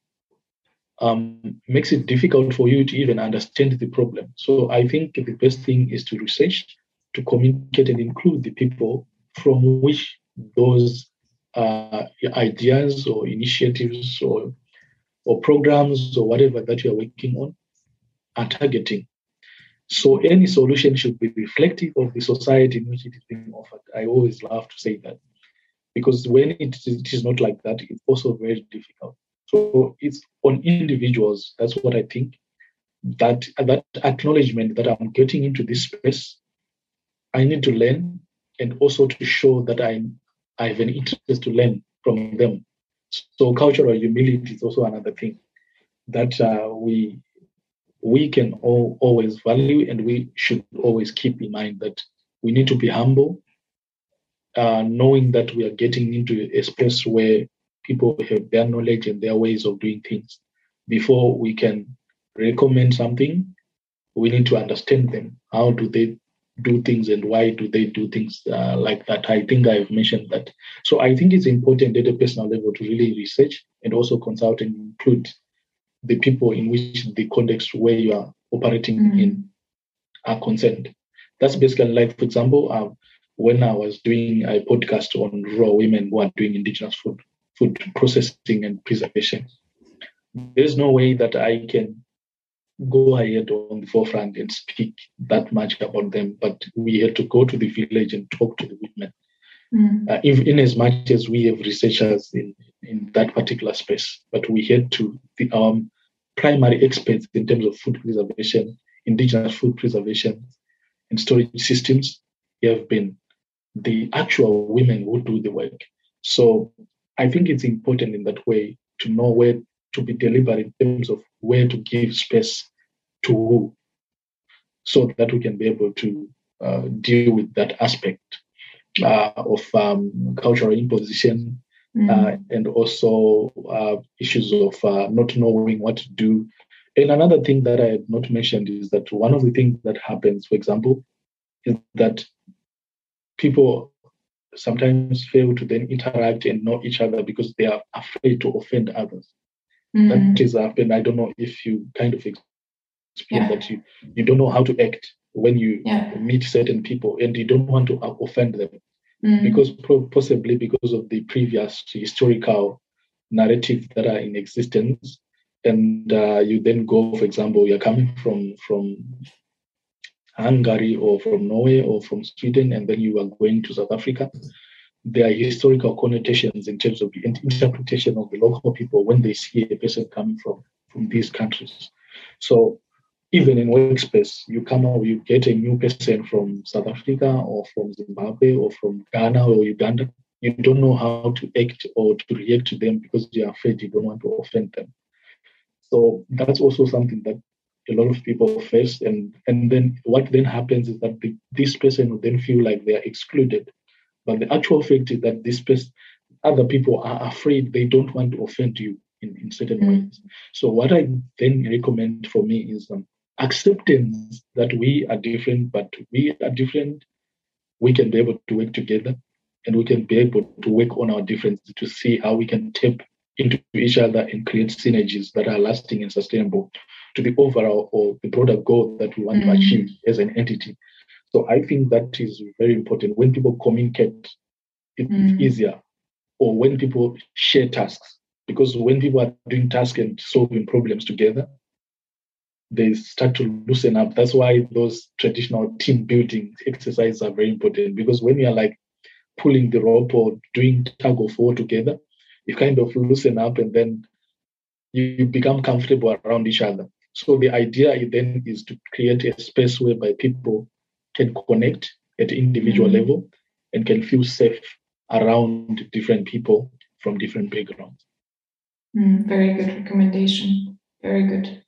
S2: um, makes it difficult for you to even understand the problem. So I think the best thing is to research, to communicate and include the people from which those uh, ideas or initiatives or or programs or whatever that you are working on are targeting. So any solution should be reflective of the society in which it is being offered. I always love to say that because when it is, it is not like that, it's also very difficult. So it's on individuals. That's what I think. That that acknowledgement that I'm getting into this space, I need to learn, and also to show that I I have an interest to learn from them. So cultural humility is also another thing that uh, we we can all, always value, and we should always keep in mind that we need to be humble, uh, knowing that we are getting into a space where people have their knowledge and their ways of doing things. Before we can recommend something, we need to understand them. How do they do things and why do they do things uh, like that? I think I've mentioned that. So I think it's important at a personal level to really research and also consult and include the people in which the context where you are operating
S1: Mhm.
S2: in are concerned. That's basically like, for example, uh, when I was doing a podcast on rural women who are doing indigenous food, food processing and preservation. there's no way that I can go ahead on the forefront and speak that much about them, but we had to go to the village and talk to the women. Mm. Uh, in, in, as much as we have researchers in, in that particular space, but we had to, the um, primary experts in terms of food preservation, indigenous food preservation, and storage systems have been the actual women who do the work. So I think it's important in that way to know where to be deliberate in terms of where to give space to who, so that we can be able to uh, deal with that aspect uh, of um, cultural imposition mm. uh, and also uh, issues of uh, not knowing what to do. And another thing that I had not mentioned is that one of the things that happens, for example, is that people sometimes fail to then interact and know each other because they are afraid to offend others. Mm. That is happened. I don't know if you kind of explain yeah. that you, you don't know how to act when you yeah. meet certain people and you don't want to offend them mm. because possibly because of the previous historical narratives that are in existence and uh, you then go for example you're coming from from hungary or from norway or from sweden and then you are going to south africa there are historical connotations in terms of the interpretation of the local people when they see a person coming from from these countries so even in workspace, you come out, you get a new person from South Africa or from Zimbabwe or from Ghana or Uganda. You don't know how to act or to react to them because you're afraid you don't want to offend them. So that's also something that a lot of people face. And, and then what then happens is that the, this person will then feel like they are excluded. But the actual fact is that this person, other people are afraid they don't want to offend you in, in certain mm. ways. So what I then recommend for me is um, acceptance that we are different, but we are different, we can be able to work together and we can be able to work on our differences to see how we can tap into each other and create synergies that are lasting and sustainable to the overall or the broader goal that we want mm-hmm. to mm. achieve as an entity. So I think that is very important. When people communicate, it's mm-hmm. easier. Or when people share tasks, because when people are doing tasks and solving problems together, they start to loosen up. That's why those traditional team building exercises are very important because when you're like pulling the rope or doing tug of war together, you kind of loosen up and then you become comfortable around each other. So the idea then is to create a space whereby people can connect at individual mm-hmm. level and can feel safe around different people from different backgrounds.
S1: Mm, very good recommendation. Very good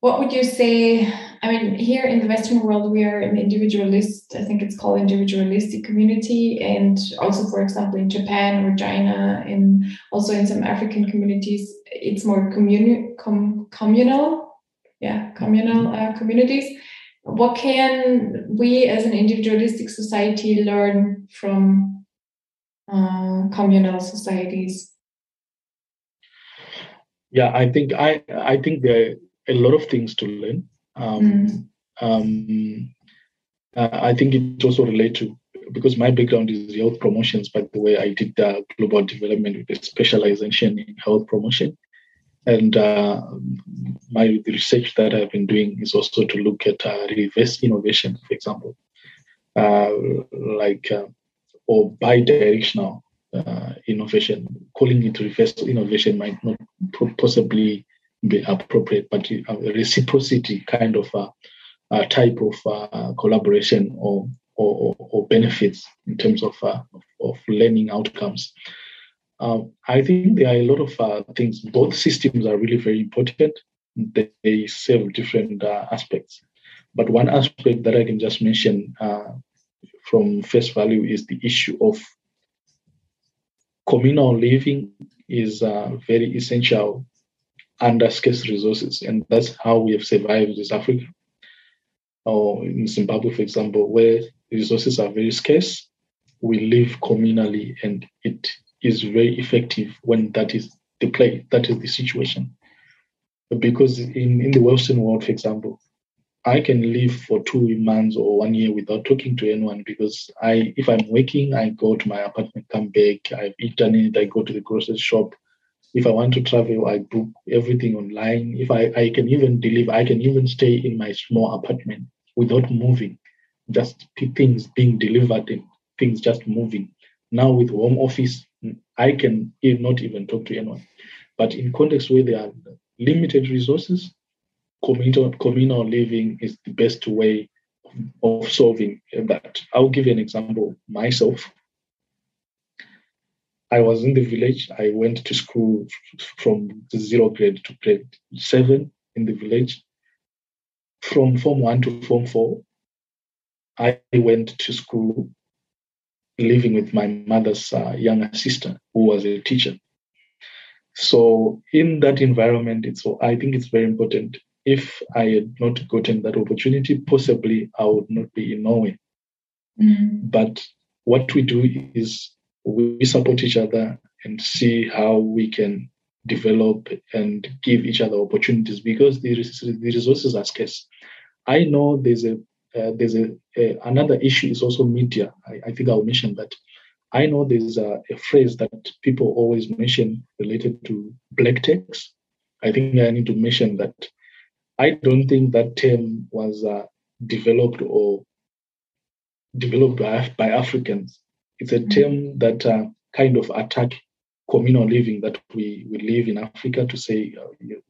S1: what would you say i mean here in the western world we are an individualist i think it's called individualistic community. And also for example in japan or china and also in some african communities it's more communi- com- communal yeah communal uh, communities. What can we as an individualistic society learn from uh, communal societies?
S2: Yeah i think i i think there are a lot of things to learn. Um, mm. um, uh, I think it also relates to because my background is health promotions. By the way, I did uh, global development with a specialization in health promotion, and uh, my research that I've been doing is also to look at uh, reverse innovation, for example, uh, like uh, or bi-directional innovation. Calling it reverse innovation might not possibly be appropriate, but a reciprocity kind of a, a type of uh, collaboration or, or, or, benefits in terms of, uh, of learning outcomes. Um, I think there are a lot of uh, things. Both systems are really very important. They, they serve different aspects. But one aspect that I can just mention from face value is the issue of communal living is uh, very essential under scarce resources. And that's how we have survived in Africa. Or in Zimbabwe, for example, where resources are very scarce, we live communally and it is very effective when that is the play, that is the situation. Because in, in the Western world, for example, I can live for two months or one year without talking to anyone because I, if I'm working, I go to my apartment, come back, I have internet, I go to the grocery shop, If I want to travel, I book everything online. If I, I can even deliver, I can even stay in my small apartment without moving, just things being delivered and things just moving. Now with home office, mm, I can not even talk to anyone. But in context where there are limited resources, communal, communal living is the best way of solving that. I'll give you an example myself. I was in the village. I went to school from zero grade to grade seven in the village. From Form 1 to Form 4, I went to school living with my mother's uh, younger sister, who was a teacher. So in that environment, it's I think it's very important. If I had not gotten that opportunity, possibly I would not be in Norway. Mm-hmm. But what we do is we support each other and see how we can develop and give each other opportunities because the, resources are scarce. I know there's a uh, there's a, a, another issue is also media. I, I think I'll mention that. I know there's a, a, phrase that people always mention related to black tax. I think I need to mention that I don't think that term was uh, developed or developed by, by, Africans. It's a term that uh, kind of attack communal living that we, we live in Africa to say uh, you,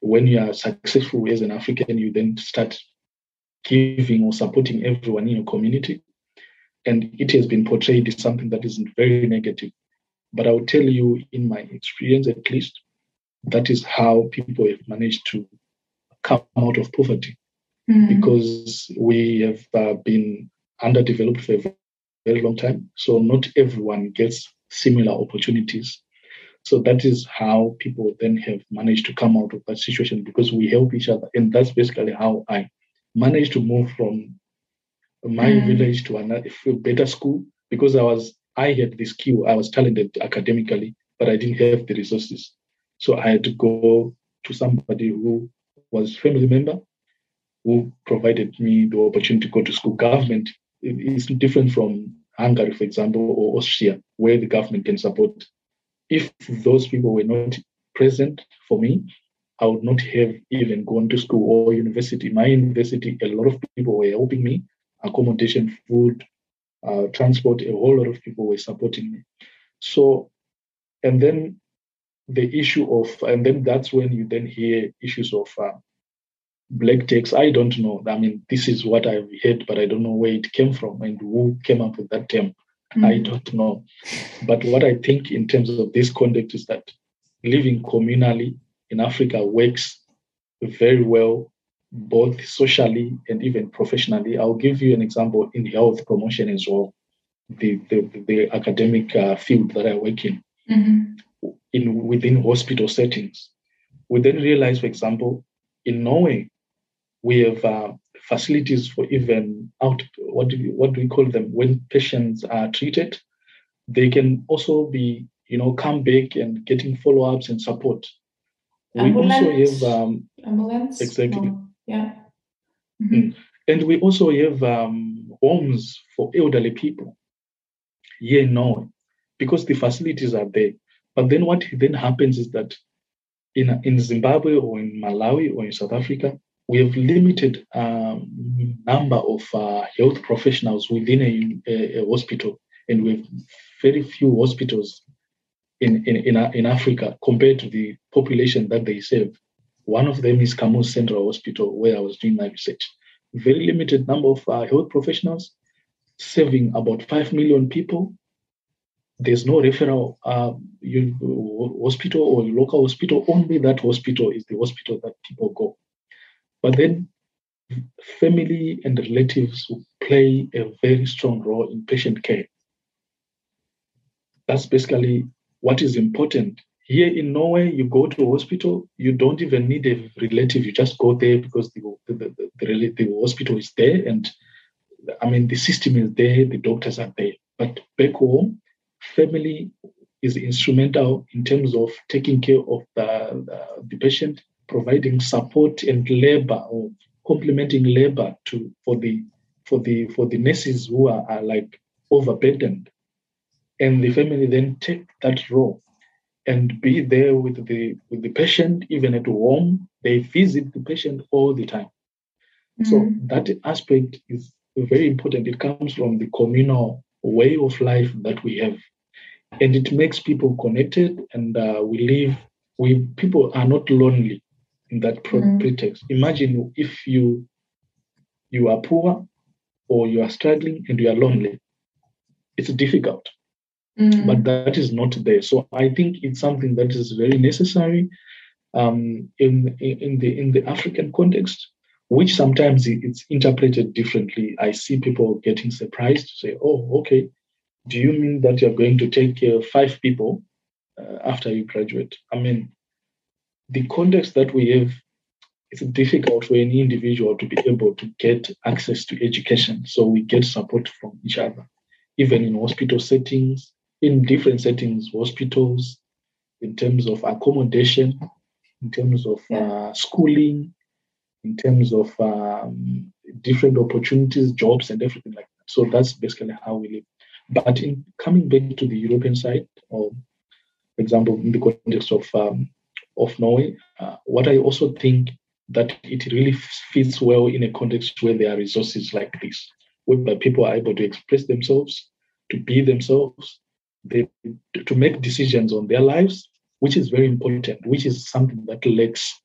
S2: when you are successful as an African, you then start giving or supporting everyone in your community. And it has been portrayed as something that isn't very negative. But I'll tell you, in my experience at least, that is how people have managed to come out of poverty mm. because we have uh, been underdeveloped for a very long time. So not everyone gets similar opportunities. So that is how people then have managed to come out of that situation because we help each other. And that's basically how I managed to move from my mm. village to another better school because I was I had the skill. I was talented academically, but I didn't have the resources. So I had to go to somebody who was family member who provided me the opportunity to go to school. Government is different from Hungary, for example, or Austria, where the government can support. If those people were not present for me, I would not have even gone to school or university. My university, a lot of people were helping me, accommodation, food, uh, transport, a whole lot of people were supporting me. So, and then the issue of, and then that's when you then hear issues of uh, black tax. I don't know. I mean, this is what I've heard, but I don't know where it came from and who came up with that term. Mm-hmm. I don't know. But what I think in terms of this conduct is that living communally in Africa works very well, both socially and even professionally. I'll give you an example in health promotion as well, the, the, the academic uh, field that I work in, mm-hmm. in within hospital settings. We then realize, for example, in Norway, we have uh, facilities for even out what do we, what do we call them when patients are treated they can also be you know come back and getting follow-ups and support
S1: ambulance,
S2: we also have um,
S1: ambulance.
S2: Exactly.
S1: No. Yeah.
S2: Mm-hmm. Mm. And we also have um, homes for elderly people. Yeah, no, because the facilities are there. But then what then happens is that in in Zimbabwe or in Malawi or in South Africa, we have limited um, number of uh, health professionals within a, a, a hospital, and we have very few hospitals in, in, in, in Africa compared to the population that they serve. One of them is Kamuzu Central Hospital, where I was doing my research. Very limited number of uh, health professionals, serving about 5 million people. There's no referral uh, hospital or local hospital. Only that hospital is the hospital that people go. But then family and relatives play a very strong role in patient care. That's basically what is important. Here in Norway, you go to a hospital, you don't even need a relative. You just go there because the, the, the, the, the hospital is there. And I mean, the system is there, the doctors are there. But back home, family is instrumental in terms of taking care of the, the patient, providing support and labor or complementing labor to for the for the for the nurses who are, are like overburdened and the family then take that role. and be there with the with the patient even at home. They visit the patient all the time. Mm-hmm. So that aspect is very important. It comes from the communal way of life that we have, and it makes people connected. And uh, we live. We people are not lonely in that mm-hmm. pretext. Imagine if you you are poor or you are struggling and you are lonely. It's difficult. Mm. But that is not there. So I think it's something that is very necessary um, in, in the in the African context, which sometimes it's interpreted differently. I see people getting surprised to say, "Oh, okay, do you mean that you're going to take care of five people uh, after you graduate?" I mean, the context that we have it's difficult for any individual to be able to get access to education. So we get support from each other, even in hospital settings, in different settings, hospitals, in terms of accommodation, in terms of uh, schooling, in terms of um, different opportunities, jobs, and everything like that. So that's basically how we live. But in coming back to the European side, or for example, in the context of um, of Norway, uh, what I also think that it really fits well in a context where there are resources like this, where people are able to express themselves, to be themselves, they, to make decisions on their lives, which is very important, which is something that lacks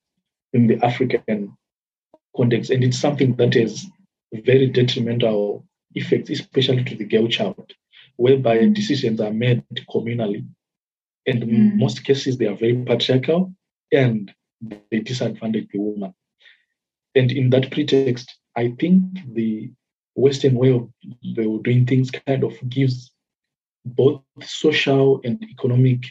S2: in the African context. And it's something that has very detrimental effects, especially to the girl child, whereby decisions are made communally. And mm. most cases, they are very patriarchal and they disadvantage the woman. And in that pretext, I think the Western way of doing things kind of gives both social and economic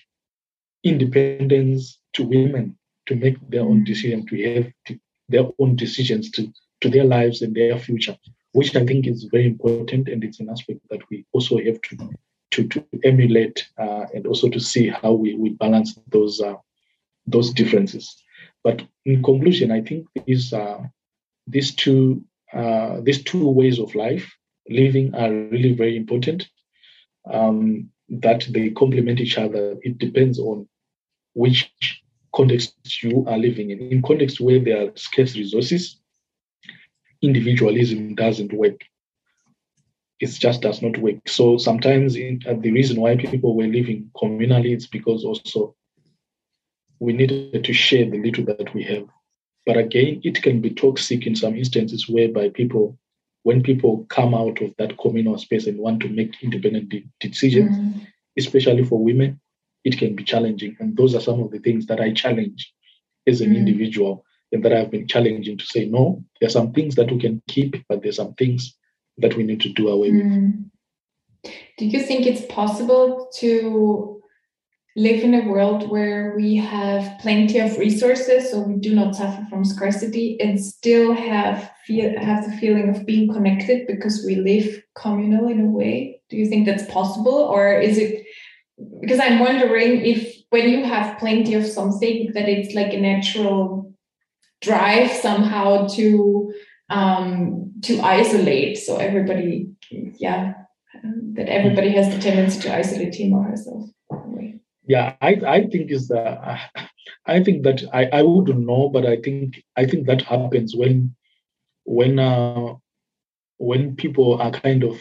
S2: independence to women to make their own decisions, to have to, their own decisions to, to their lives and their future, which I think is very important. And it's an aspect that we also have to to, to emulate uh, and also to see how we, we balance those uh, those differences. But in conclusion, I think these uh, these two uh, these two ways of life living are really very important. Um, that they complement each other. It depends on which context you are living in. In context where there are scarce resources, individualism doesn't work. It just does not work. So sometimes in, uh, the reason why people were living communally is because also we needed to share the little that we have. But again, it can be toxic in some instances whereby people, when people come out of that communal space and want to make independent de- decisions, mm. especially for women, it can be challenging. And those are some of the things that I challenge as an mm. individual and that I've been challenging to say, no, there are some things that we can keep, but there's some things that we need to do away mm.
S1: with. Do you think it's possible to live in a world where we have plenty of resources, so we do not suffer from scarcity, and still have feel have the feeling of being connected because we live communal in a way. Do you think that's possible, or is it? Because I'm wondering if when you have plenty of something, that it's like a natural drive somehow to um, to isolate. So everybody, yeah, that everybody has the tendency to isolate him or herself
S2: yeah i i think is that i think that i i wouldn't know but i think i think that happens when when uh when people are kind of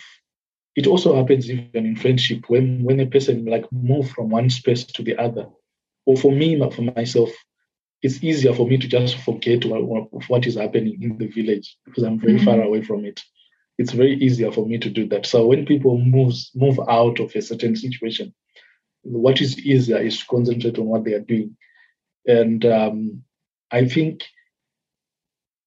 S2: it also happens even in friendship when when a person like move from one space to the other. Or for me for myself it's easier for me to just forget what, what is happening in the village because i'm very mm-hmm. far away from it. It's very easier for me to do that. So when people moves move out of a certain situation what is easier is to concentrate on what they are doing. And um, I think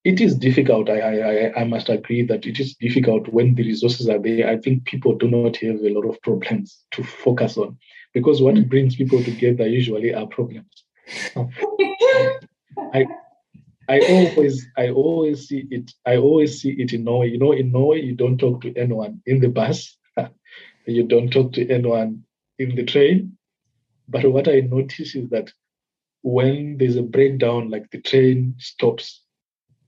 S2: it is difficult. I, I, I must agree that it is difficult when the resources are there. I think people do not have a lot of problems to focus on because what mm. brings people together usually are problems. I I always I always see it I always see it in Norway. You know, in Norway you don't talk to anyone in the bus. [laughs] you don't talk to anyone in the train. But what I notice is that when there's a breakdown, like the train stops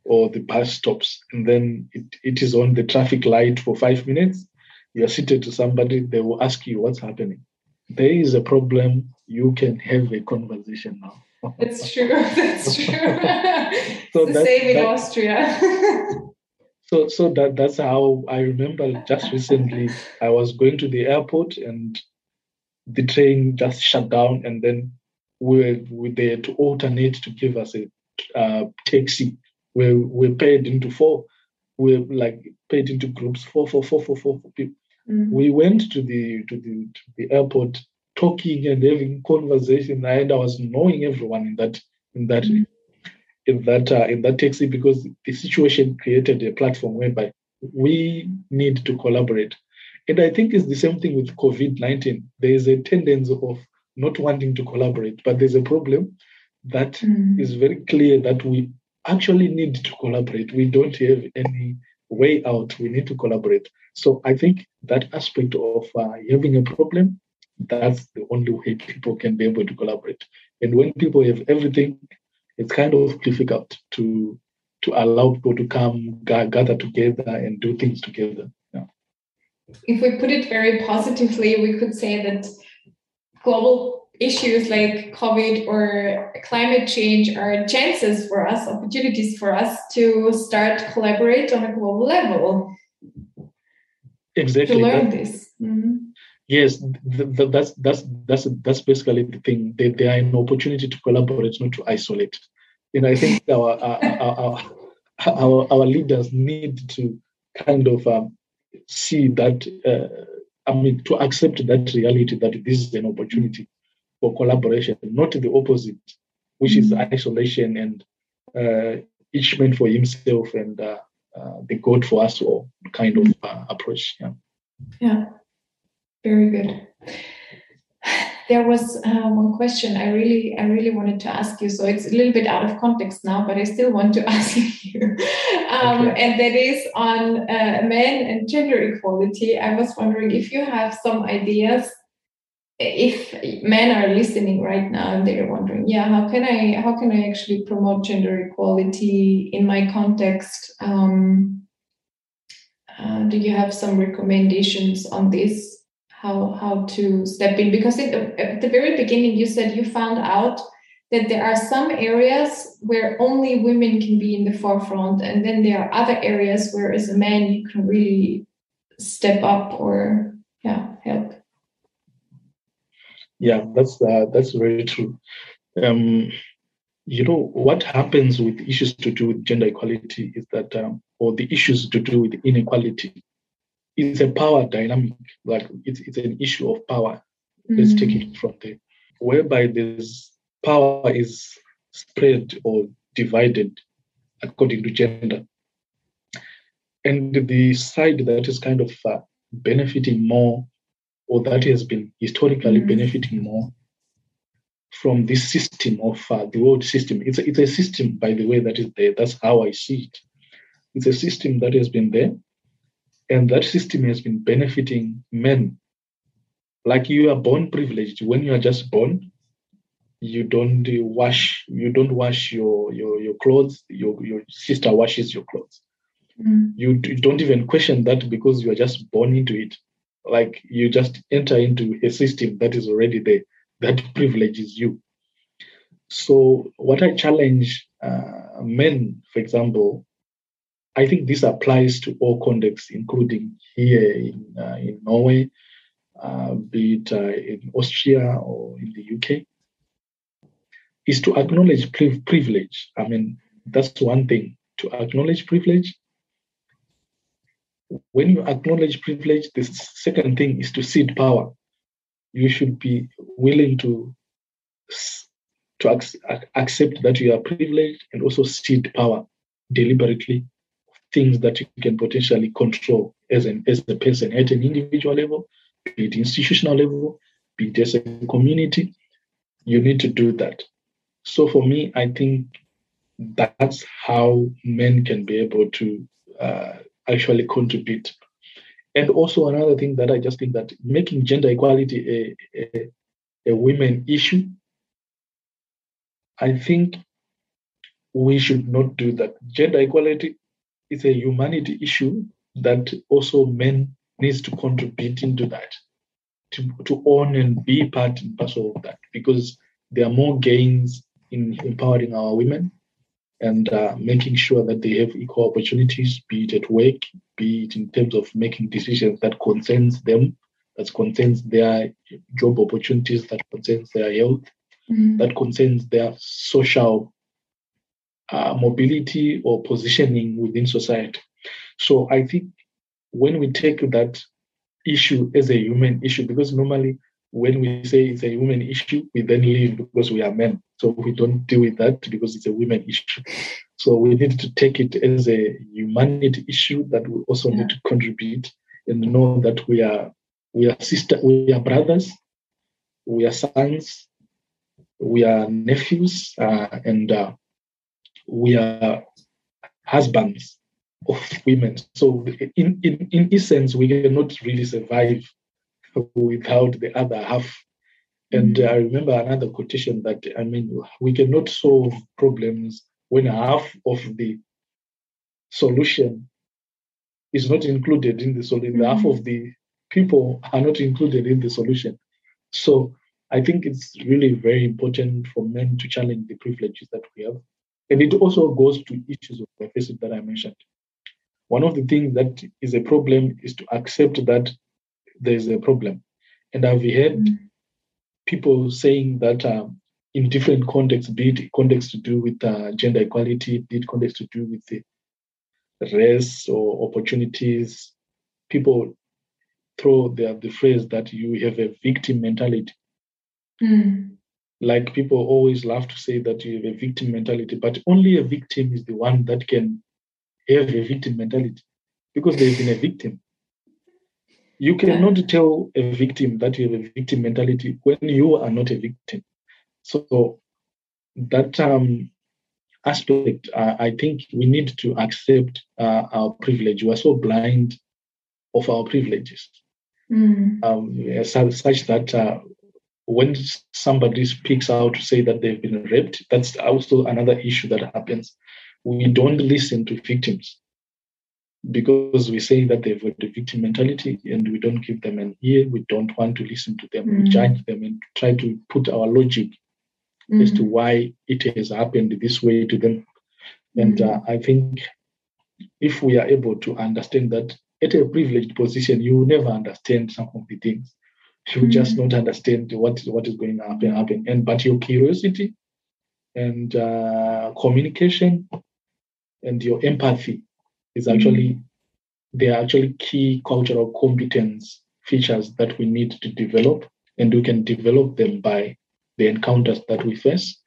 S2: or the bus stops, and then it, it is on the traffic light for five minutes, you're seated to somebody, they will ask you what's happening. there is a problem, you can have a conversation now. [laughs]
S1: That's true. [laughs] That's true. [laughs] so the same in that, Austria.
S2: so so that that's how I remember just recently I was going to the airport and the train just shut down and then we were, we there to alternate to give us a uh, taxi. We we paid into four. We like paid into groups four four four four four people. Mm-hmm. We went to the to the to the airport talking and having conversation, and I was knowing everyone in that in that mm-hmm. in that uh, in that taxi because the situation created a platform whereby we need to collaborate. And I think it's the same thing with COVID 19. There is a tendency of not wanting to collaborate, but there's a problem that mm. is very clear that we actually need to collaborate. We don't have any way out. We need to collaborate. So I think that aspect of uh, having a problem, that's the only way people can be able to collaborate. And when people have everything, it's kind of difficult to to allow people to come gather together and do things together.
S1: If we put it very positively, we could say that global issues like COVID or climate change are chances for us, opportunities for us to start collaborate on a global level.
S2: Exactly.
S1: To learn that, this. Mm-hmm.
S2: Yes, the, the, that's that's that's that's basically the thing. They, they are an opportunity to collaborate, not to isolate. And I think our our, our, our, our leaders need to kind of um, see that. Uh, I mean, to accept that reality that this is an opportunity for collaboration, not the opposite, which mm-hmm. is isolation and uh, each man for himself and uh, uh, the God for us all kind of uh, approach. Yeah.
S1: Yeah. Very good there was uh, one question I really, I really wanted to ask you. So it's a little bit out of context now, but I still want to [laughs] ask you. Um, okay. And that is on uh, men and gender equality. I was wondering if you have some ideas. If men are listening right now and they're wondering, yeah, how can I, how can I actually promote gender equality in my context? Um, uh, do you have some recommendations on this? How how to step in. Because it, at the very beginning you said you found out that there are some areas where only women can be in the forefront and then there are other areas where as a man you can really step up or yeah help.
S2: Yeah that's uh, that's very true. Um, you know what happens with issues to do with gender equality is that um, or the issues to do with inequality it's a power dynamic. Like it's, it's an issue of power. Mm-hmm. Let's take it from there, whereby this power is spread or divided according to gender. And the side that is kind of uh, benefiting more, or that has been historically mm-hmm. benefiting more from this system of uh, the world system. It's a, it's a system, by the way, that is there. That's how I see it. It's a system that has been there and that system has been benefiting men. Like you are born privileged. When you are just born, you don't wash, you don't wash your your, your clothes. Your your sister washes your clothes. Mm. You don't even question that because you are just born into it. Like you just enter into a system that is already there. That privileges you. So what I challenge uh, men, for example, I think this applies to all contexts, including here in, uh, in Norway, uh, be it uh, in Austria or in the UK, is to acknowledge pri- privilege. I mean, that's one thing to acknowledge privilege. When you acknowledge privilege, the second thing is to cede power. You should be willing to to ac- accept that you are privileged and also cede power deliberately things that you can potentially control as an as a person at an individual level, be it institutional level, be it as a community. You need to do that. So for me, I think that's how men can be able to uh, actually contribute. And also another thing that I just think that making gender equality a, a, a women issue, I think we should not do that. Gender equality it's a humanity issue that also men needs to contribute into that to, to own and be part and parcel of that because there are more gains in empowering our women and uh, making sure that they have equal opportunities, be it at work, be it in terms of making decisions that concerns them, that concerns their job opportunities, that concerns their health, mm-hmm. that concerns their social uh, mobility or positioning within society. So I think when we take that issue as a human issue, because normally when we say it's a human issue, we then leave because we are men. So we don't deal with that because it's a women issue. So we need to take it as a humanity issue that we also yeah. need to contribute and know that we are we are sister, we are brothers, we are sons, we are nephews, uh, and uh, we are husbands of women. So in, in, in essence, we cannot really survive without the other half. And mm-hmm. I remember another quotation that I mean, we cannot solve problems when half of the solution is not included in the solution. Mm-hmm. Half of the people are not included in the solution. So I think it's really very important for men to challenge the privileges that we have. And it also goes to issues of diversity that I mentioned. One of the things that is a problem is to accept that there's a problem. And I've heard mm. people saying that um, in different contexts, be it context to do with uh, gender equality, be it context to do with the race or opportunities, people throw the, the phrase that you have a victim mentality. Mm. Like people always love to say that you have a victim mentality, but only a victim is the one that can have a victim mentality because they've been a victim. You cannot tell a victim that you have a victim mentality when you are not a victim. So that um, aspect, uh, I think we need to accept uh, our privilege. We are so blind of our privileges, mm. um, such that uh, when somebody speaks out to say that they've been raped, that's also another issue that happens. We don't listen to victims because we say that they've got the victim mentality and we don't give them an ear, we don't want to listen to them, mm. we judge them and try to put our logic mm. as to mm. why it has happened this way to them. And mm. uh, I think if we are able to understand that at a privileged position, you will never understand some of the things. You mm. just not understand what, what is going to happen, happen. And but your curiosity and uh, communication and your empathy is actually they are actually key cultural competence features that we need to develop and we can develop them by the encounters that we face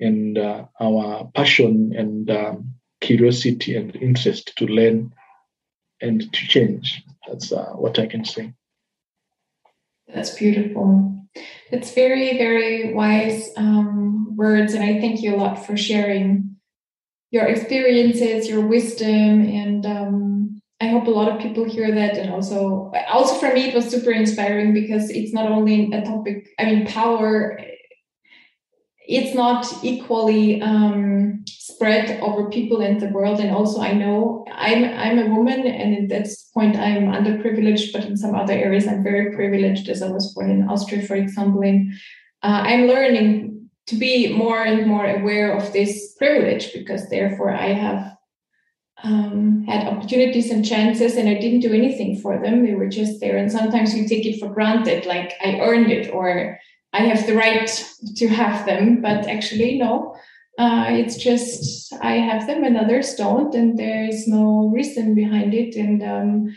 S2: and uh, our passion and um, curiosity and interest to learn and to change that's uh, what i can say
S1: that's beautiful it's very very wise um, words and i thank you a lot for sharing your experiences, your wisdom, and um, I hope a lot of people hear that. And also, also for me, it was super inspiring because it's not only a topic. I mean, power. It's not equally um, spread over people in the world, and also I know I'm I'm a woman, and at that point I'm underprivileged, but in some other areas I'm very privileged, as I was born in Austria, for example. And uh, I'm learning to be more and more aware of this privilege because therefore I have um, had opportunities and chances and I didn't do anything for them. They were just there. And sometimes you take it for granted, like I earned it or I have the right to have them. But actually, no. Uh, it's just I have them and others don't, and there is no reason behind it. And um,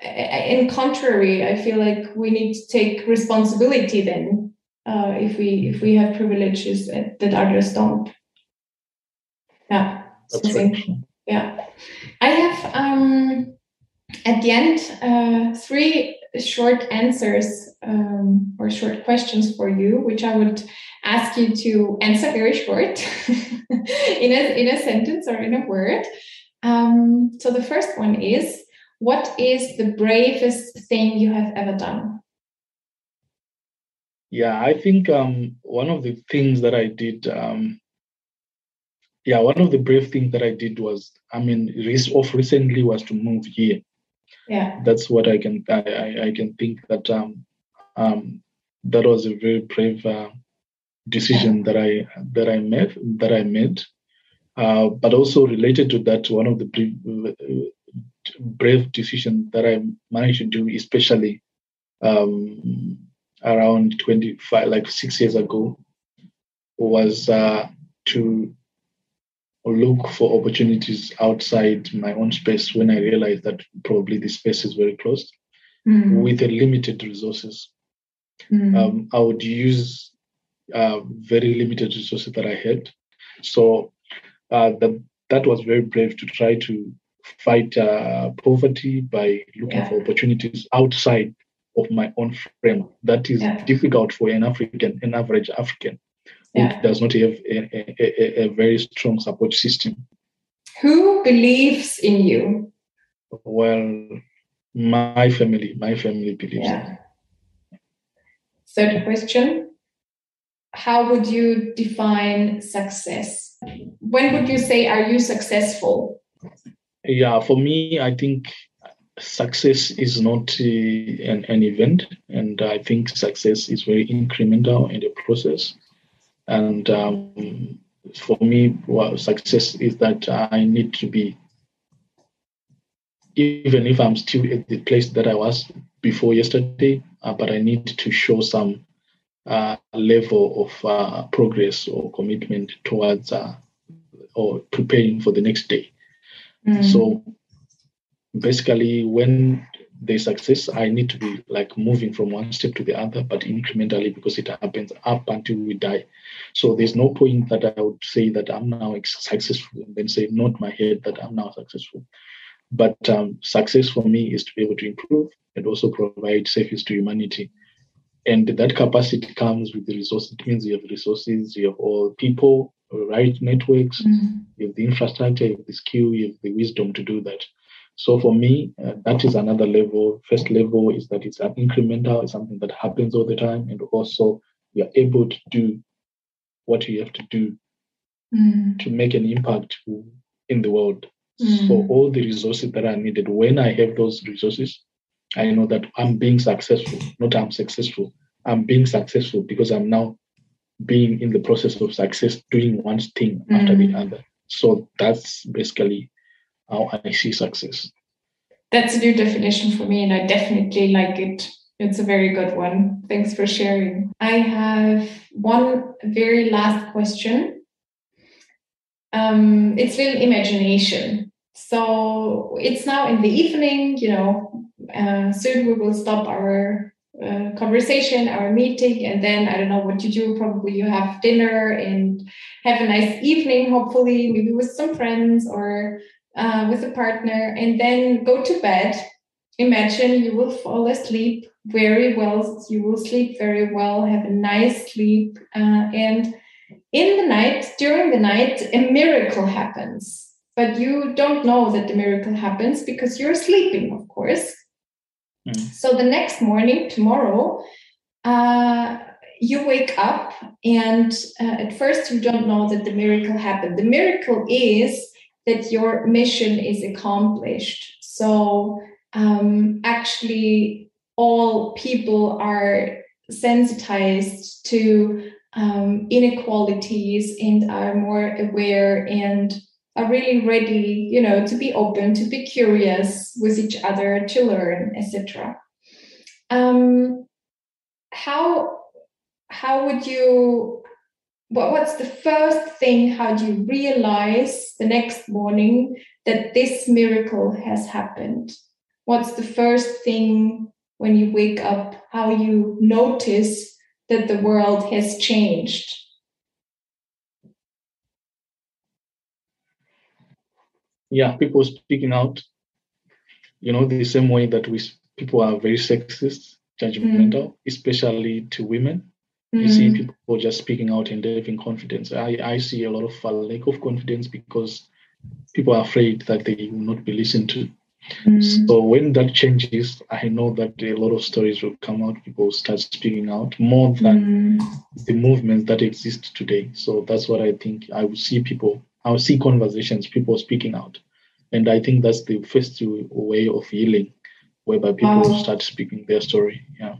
S1: in contrary, I feel like we need to take responsibility then uh, if we if we have privileges that others don't. Yeah, right. yeah. I have um, at the end uh, three short answers um, or short questions for you, which I would ask you to answer very short [laughs] in a in a sentence or in a word. Um, so the first one is, what is the bravest thing you have ever done?
S2: Yeah, I think um, one of the things that I did, um, yeah, one of the brave things that I did was, I mean, off recently was to move here.
S1: Yeah,
S2: that's what I can I, I can think that um, um, that was a very brave uh, decision that I that I made that I made. Uh, but also related to that, one of the brave, brave decisions that I managed to do, especially um, around 25, like six years ago, was uh, to look for opportunities outside my own space when I realized that probably the space is very closed mm. with the limited resources. Mm. Um, I would use uh, very limited resources that I had. So uh, that that was very brave to try to fight uh, poverty by looking yeah. for opportunities outside of my own frame. That is yeah. difficult for an African, an average African yeah. does not have a, a, a, very strong support system.
S1: Who believes in you?
S2: Well, my family, my family believes yeah.
S1: Third question How would you define success? When would you say, are you successful?
S2: Yeah, for me, I think success is not uh, an, an event, and I think success is very incremental in the process. And um, for me, well, success is that I need to be, even if I'm still at the place that I was before yesterday, uh, but I need to show some uh, level of uh, progress or commitment towards uh, or preparing for the next day. Mm. So basically, when there's success, I need to be like moving from one step to the other, but incrementally because it happens up until we die. So there's no point that I would say that I'm now successful and then say, not my head, that I'm now successful. But um, success for me is to be able to improve and also provide service to humanity. And that capacity comes with the resources. It means you have resources, you have all people, right networks, mm-hmm. you have the infrastructure, you have the skill, you have the wisdom to do that. So for me, uh, that is another level. First level is that it's an incremental, it's something that happens all the time, and also you're able to do what you have to do mm. to make an impact in the world. Mm. So all the resources that are needed, when I have those resources, I know that I'm being successful, not I'm successful. I'm being successful because I'm now being in the process of success, doing one thing mm. after the mm. other. So that's basically how I see success.
S1: That's a new definition for me, and I definitely like it. It's a very good one. Thanks for sharing. I have one very last question. Um, it's little imagination. So it's now in the evening, you know, uh, soon we will stop our uh, conversation, our meeting, and then I don't know what you do. Probably you have dinner and have a nice evening, hopefully, maybe with some friends or uh, with a partner, and then go to bed. Imagine you will fall asleep very well. You will sleep very well, have a nice sleep, uh, and in the night, during the night, a miracle happens. But you don't know that the miracle happens because you're sleeping, of course. Mm. So the next morning, tomorrow, uh, you wake up, and uh, at first you don't know that the miracle happened. The miracle is that your mission is accomplished. So um, actually, all people are sensitized to um, inequalities and are more aware and are really ready, you know, to be open, to be curious with each other, to learn, etc. Um, how how would you what, what's the first thing how do you realize the next morning that this miracle has happened what's the first thing when you wake up how you notice that the world has changed
S2: yeah people speaking out you know the same way that we people are very sexist judgmental mm. especially to women Mm. You see people just speaking out and having confidence. I, I see a lot of lack of confidence because people are afraid that they will not be listened to. Mm. So when that changes, I know that a lot of stories will come out. People start speaking out more than mm. the movements that exist today. So that's what I think. I will see people. I will see conversations, people speaking out, and I think that's the first way of healing, whereby people wow. start speaking their story. Yeah.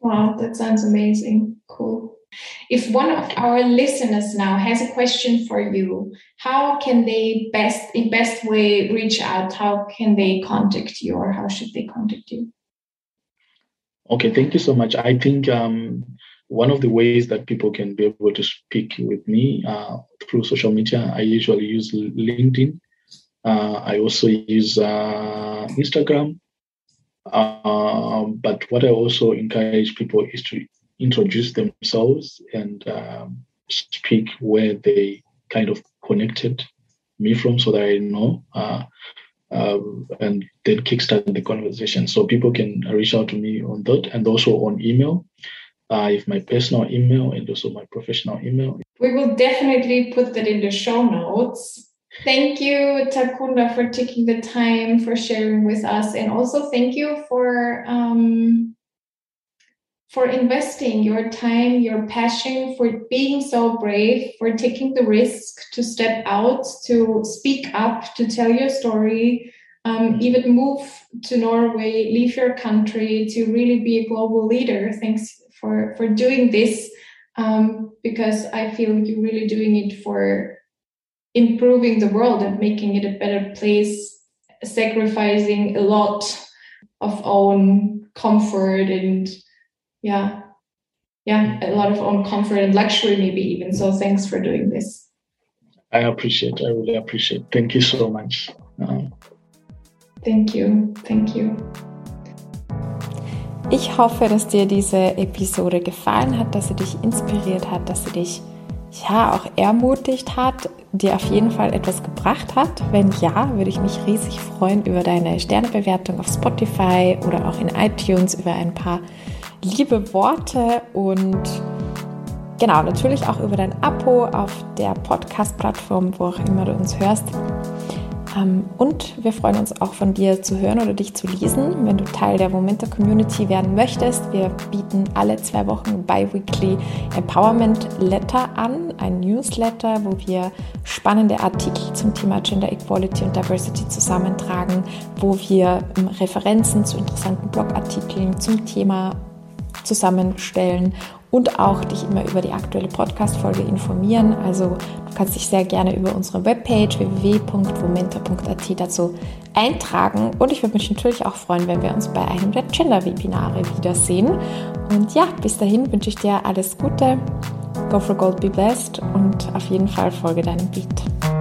S3: Wow, that sounds amazing. Cool. If one of our listeners now has a question for you, how can they best in best way reach out? How can they contact you or how should they contact you?
S2: Okay, thank you so much. I think um, one of the ways that people can be able to speak with me uh, through social media, I usually use LinkedIn. Uh, I also use uh, Instagram. Um, but what I also encourage people is to introduce themselves and um, speak where they kind of connected me from so that I know. Uh, um, and then kickstart the conversation. So people can reach out to me on that and also on email. Uh, if my personal email and also my professional email.
S3: We will definitely put that in the show notes. Thank you, Takunda, for taking the time for sharing with us, and also thank you for um, for investing your time, your passion, for being so brave, for taking the risk to step out, to speak up, to tell your story, um, even move to Norway, leave your country to really be a global leader. Thanks for, for doing this um, because I feel you're really doing it for improving the world and making it a better place, sacrificing a lot of own comfort and yeah. Yeah a lot of own comfort and luxury maybe even. So thanks for doing this.
S2: I appreciate i really appreciate. Thank you so much. Um,
S3: thank you. Thank you.
S1: Ich hoffe, dass dir diese Episode gefallen hat, dass sie dich inspiriert hat, dass sie dich ja auch ermutigt hat, dir auf jeden Fall etwas gebracht hat. Wenn ja, würde ich mich riesig freuen über deine Sternebewertung auf Spotify oder auch in iTunes, über ein paar liebe Worte und genau, natürlich auch über dein Abo auf der Podcast-Plattform, wo auch immer du uns hörst. Ähm, und wir freuen uns auch von dir zu hören oder dich zu lesen, wenn du Teil der Momenta Community werden möchtest. Wir bieten alle zwei Wochen Bi-Weekly Empowerment Letter an, ein Newsletter, wo wir spannende Artikel zum Thema Gender Equality und Diversity zusammentragen, wo wir ähm, Referenzen zu interessanten Blogartikeln zum Thema zusammenstellen und auch dich immer über die aktuelle Podcast-Folge informieren. Also du kannst dich sehr gerne über unsere Webpage www.vomenta.at dazu eintragen. Und ich würde mich natürlich auch freuen, wenn wir uns bei einem der Gender-Webinare wiedersehen. Und ja, bis dahin wünsche ich dir alles Gute. Go for Gold, be blessed und auf jeden Fall folge deinem Beat.